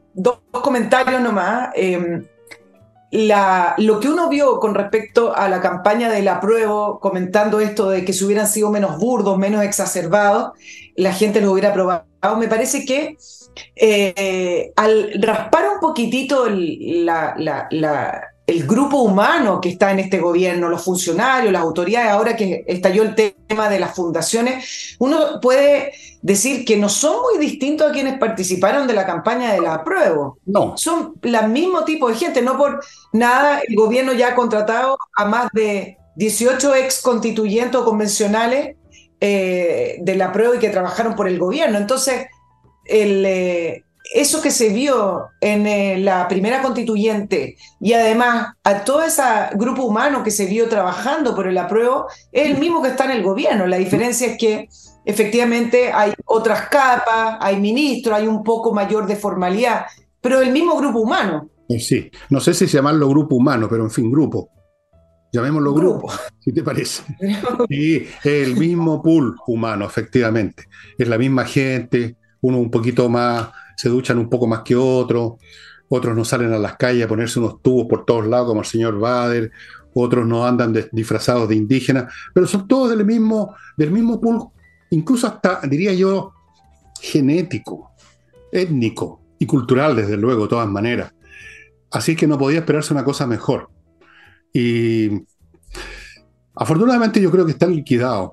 comentarios nomás. Em, lo que uno vio con respecto a la campaña del apruebo, comentando esto de que si hubieran sido menos burdos, menos exacerbados, la gente lo hubiera aprobado, me parece que eh, al raspar un poquitito la, el grupo humano que está en este gobierno, los funcionarios, las autoridades, ahora que estalló el tema de las fundaciones, uno puede decir que no son muy distintos a quienes participaron de la campaña de la apruebo. No. Son el mismo tipo de gente, no por nada el gobierno ya ha contratado a más de 18 ex constituyentes o convencionales eh, de la apruebo y que trabajaron por el gobierno. Entonces, el... Eh, eso que se vio en eh, la primera constituyente y además a todo ese grupo humano que se vio trabajando por el apruebo es el mismo que está en el gobierno. La diferencia es que efectivamente hay otras capas, hay ministros, hay un poco mayor de formalidad, pero el mismo grupo humano. Eh, sí, no sé si llamarlo grupo humano, pero en fin, grupo. Llamémoslo grupo, grupo (laughs) si te parece. Sí, el mismo pool humano, efectivamente. Es la misma gente, uno un poquito más se duchan un poco más que otros, otros no salen a las calles a ponerse unos tubos por todos lados como el señor Bader, otros no andan disfrazados de indígenas, pero son todos del mismo, del mismo pool, incluso hasta, diría yo, genético, étnico y cultural, desde luego, de todas maneras. Así que no podía esperarse una cosa mejor. Y afortunadamente yo creo que están liquidados,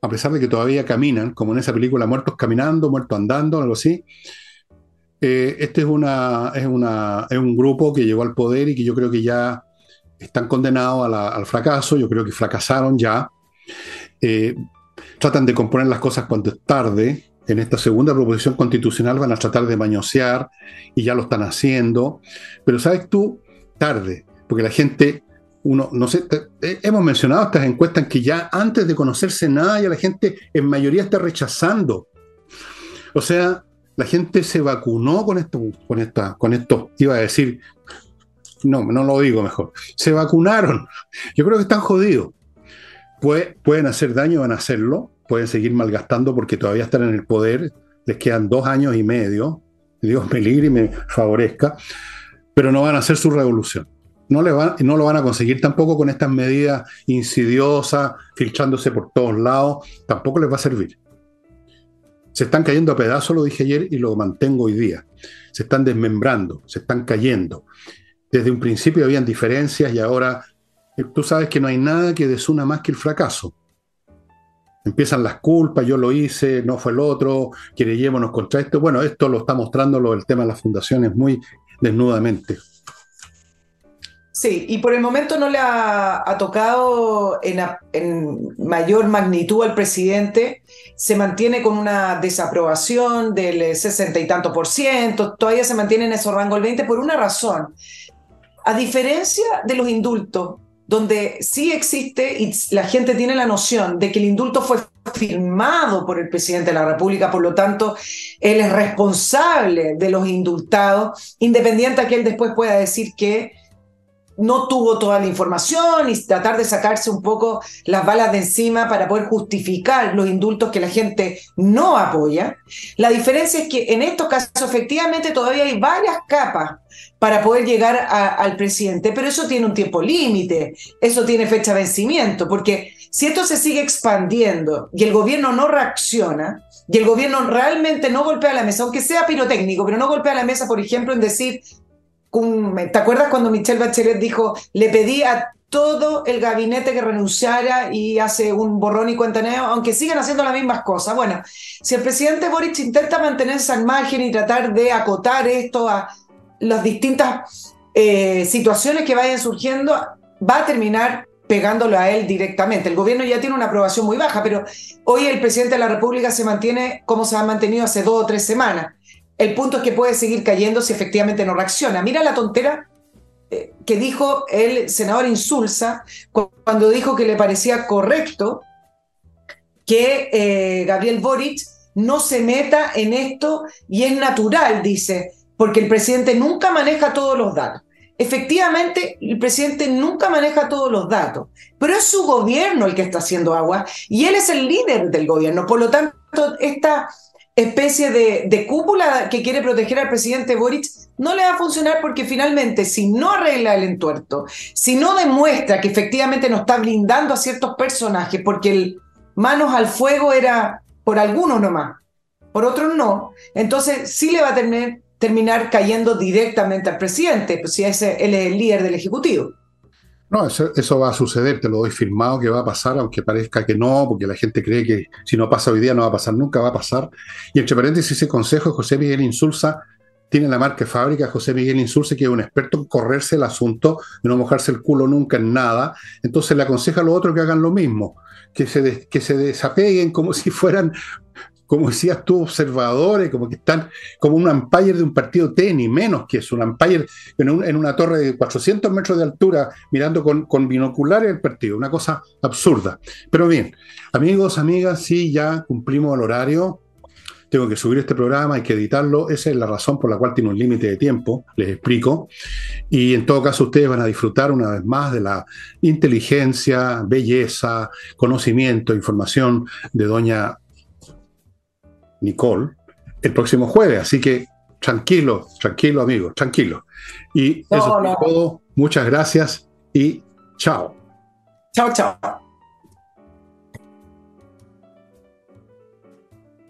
a pesar de que todavía caminan, como en esa película Muertos Caminando, Muertos Andando, algo así. Eh, este es, una, es, una, es un grupo que llegó al poder y que yo creo que ya están condenados al fracaso, yo creo que fracasaron ya. Eh, tratan de componer las cosas cuando es tarde. En esta segunda proposición constitucional van a tratar de mañosear y ya lo están haciendo. Pero sabes tú, tarde, porque la gente, uno, no sé, eh, hemos mencionado estas encuestas que ya antes de conocerse nada, ya la gente en mayoría está rechazando. O sea, la gente se vacunó con esto, con esta, con esto, iba a decir, no, no lo digo mejor, se vacunaron. Yo creo que están jodidos. pueden hacer daño, van a hacerlo, pueden seguir malgastando porque todavía están en el poder, les quedan dos años y medio, Dios me libre y me favorezca, pero no van a hacer su revolución. No, le van, no lo van a conseguir tampoco con estas medidas insidiosas, filtrándose por todos lados, tampoco les va a servir. Se están cayendo a pedazos, lo dije ayer y lo mantengo hoy día. Se están desmembrando, se están cayendo. Desde un principio habían diferencias y ahora eh, tú sabes que no hay nada que desuna más que el fracaso. Empiezan las culpas, yo lo hice, no fue el otro, querellémonos contra esto. Bueno, esto lo está mostrando el tema de las fundaciones muy desnudamente. Sí, y por el momento no le ha, tocado en, mayor magnitud al presidente. Se mantiene con una desaprobación del sesenta y tanto por ciento, todavía se mantiene en ese rango el 20 por una razón. A diferencia de los indultos, donde sí existe y la gente tiene la noción de que el indulto fue firmado por el presidente de la República, por lo tanto, él es responsable de los indultados, independiente a que él después pueda decir que no tuvo toda la información y tratar de sacarse un poco las balas de encima para poder justificar los indultos que la gente no apoya. La diferencia es que en estos casos efectivamente todavía hay varias capas para poder llegar al presidente, pero eso tiene un tiempo límite, eso tiene fecha de vencimiento, porque si esto se sigue expandiendo y el gobierno no reacciona, y el gobierno realmente no golpea la mesa, aunque sea pirotécnico, pero no golpea la mesa, por ejemplo, en decir, ¿Te acuerdas cuando Michelle Bachelet dijo, le pedí a todo el gabinete que renunciara y hace un borrón y cuentaneo, aunque sigan haciendo las mismas cosas? Bueno, si el presidente Boric intenta mantenerse al margen y tratar de acotar esto a las distintas eh, situaciones que vayan surgiendo, va a terminar pegándolo a él directamente. El gobierno ya tiene una aprobación muy baja, pero hoy el presidente de la República se mantiene como se ha mantenido hace dos o tres semanas. El punto es que puede seguir cayendo si efectivamente no reacciona. Mira la tontera eh, que dijo el senador Insulza cuando dijo que le parecía correcto que eh, Gabriel Boric no se meta en esto y es natural, dice, porque el presidente nunca maneja todos los datos. Efectivamente, el presidente nunca maneja todos los datos, pero es su gobierno el que está haciendo agua y él es el líder del gobierno. Por lo tanto, esta especie de, cúpula que quiere proteger al presidente Boric no le va a funcionar porque finalmente si no arregla el entuerto, si no demuestra que efectivamente no está blindando a ciertos personajes, porque el manos al fuego era por algunos nomás, por otros no, entonces sí le va a terminar cayendo directamente al presidente, pues si ese, él es el líder del Ejecutivo. No, eso, va a suceder, te lo doy firmado que va a pasar, aunque parezca que no, porque la gente cree que si no pasa hoy día no va a pasar nunca, va a pasar. Y entre paréntesis, ese consejo José Miguel Insulza tiene la marca fábrica José Miguel Insulza, que es un experto en correrse el asunto, de no mojarse el culo nunca en nada. Entonces le aconseja a los otros que hagan lo mismo, que se, que se desapeguen como (laughs) si fueran como decías tú, observadores, como que están como un umpire de un partido tenis, menos que es un umpire en, una torre de 400 metros de altura, mirando con, con, binoculares el partido, una cosa absurda. Pero bien, amigos, amigas, sí, ya cumplimos el horario. Tengo que subir este programa, hay que editarlo. Esa es la razón por la cual tiene un límite de tiempo, les explico. Y en todo caso, ustedes van a disfrutar una vez más de la inteligencia, belleza, conocimiento, información de doña Nicole, el próximo jueves. Así que tranquilo, tranquilo, amigo, tranquilo. Y eso es todo. Muchas gracias y chao. Chao, chao.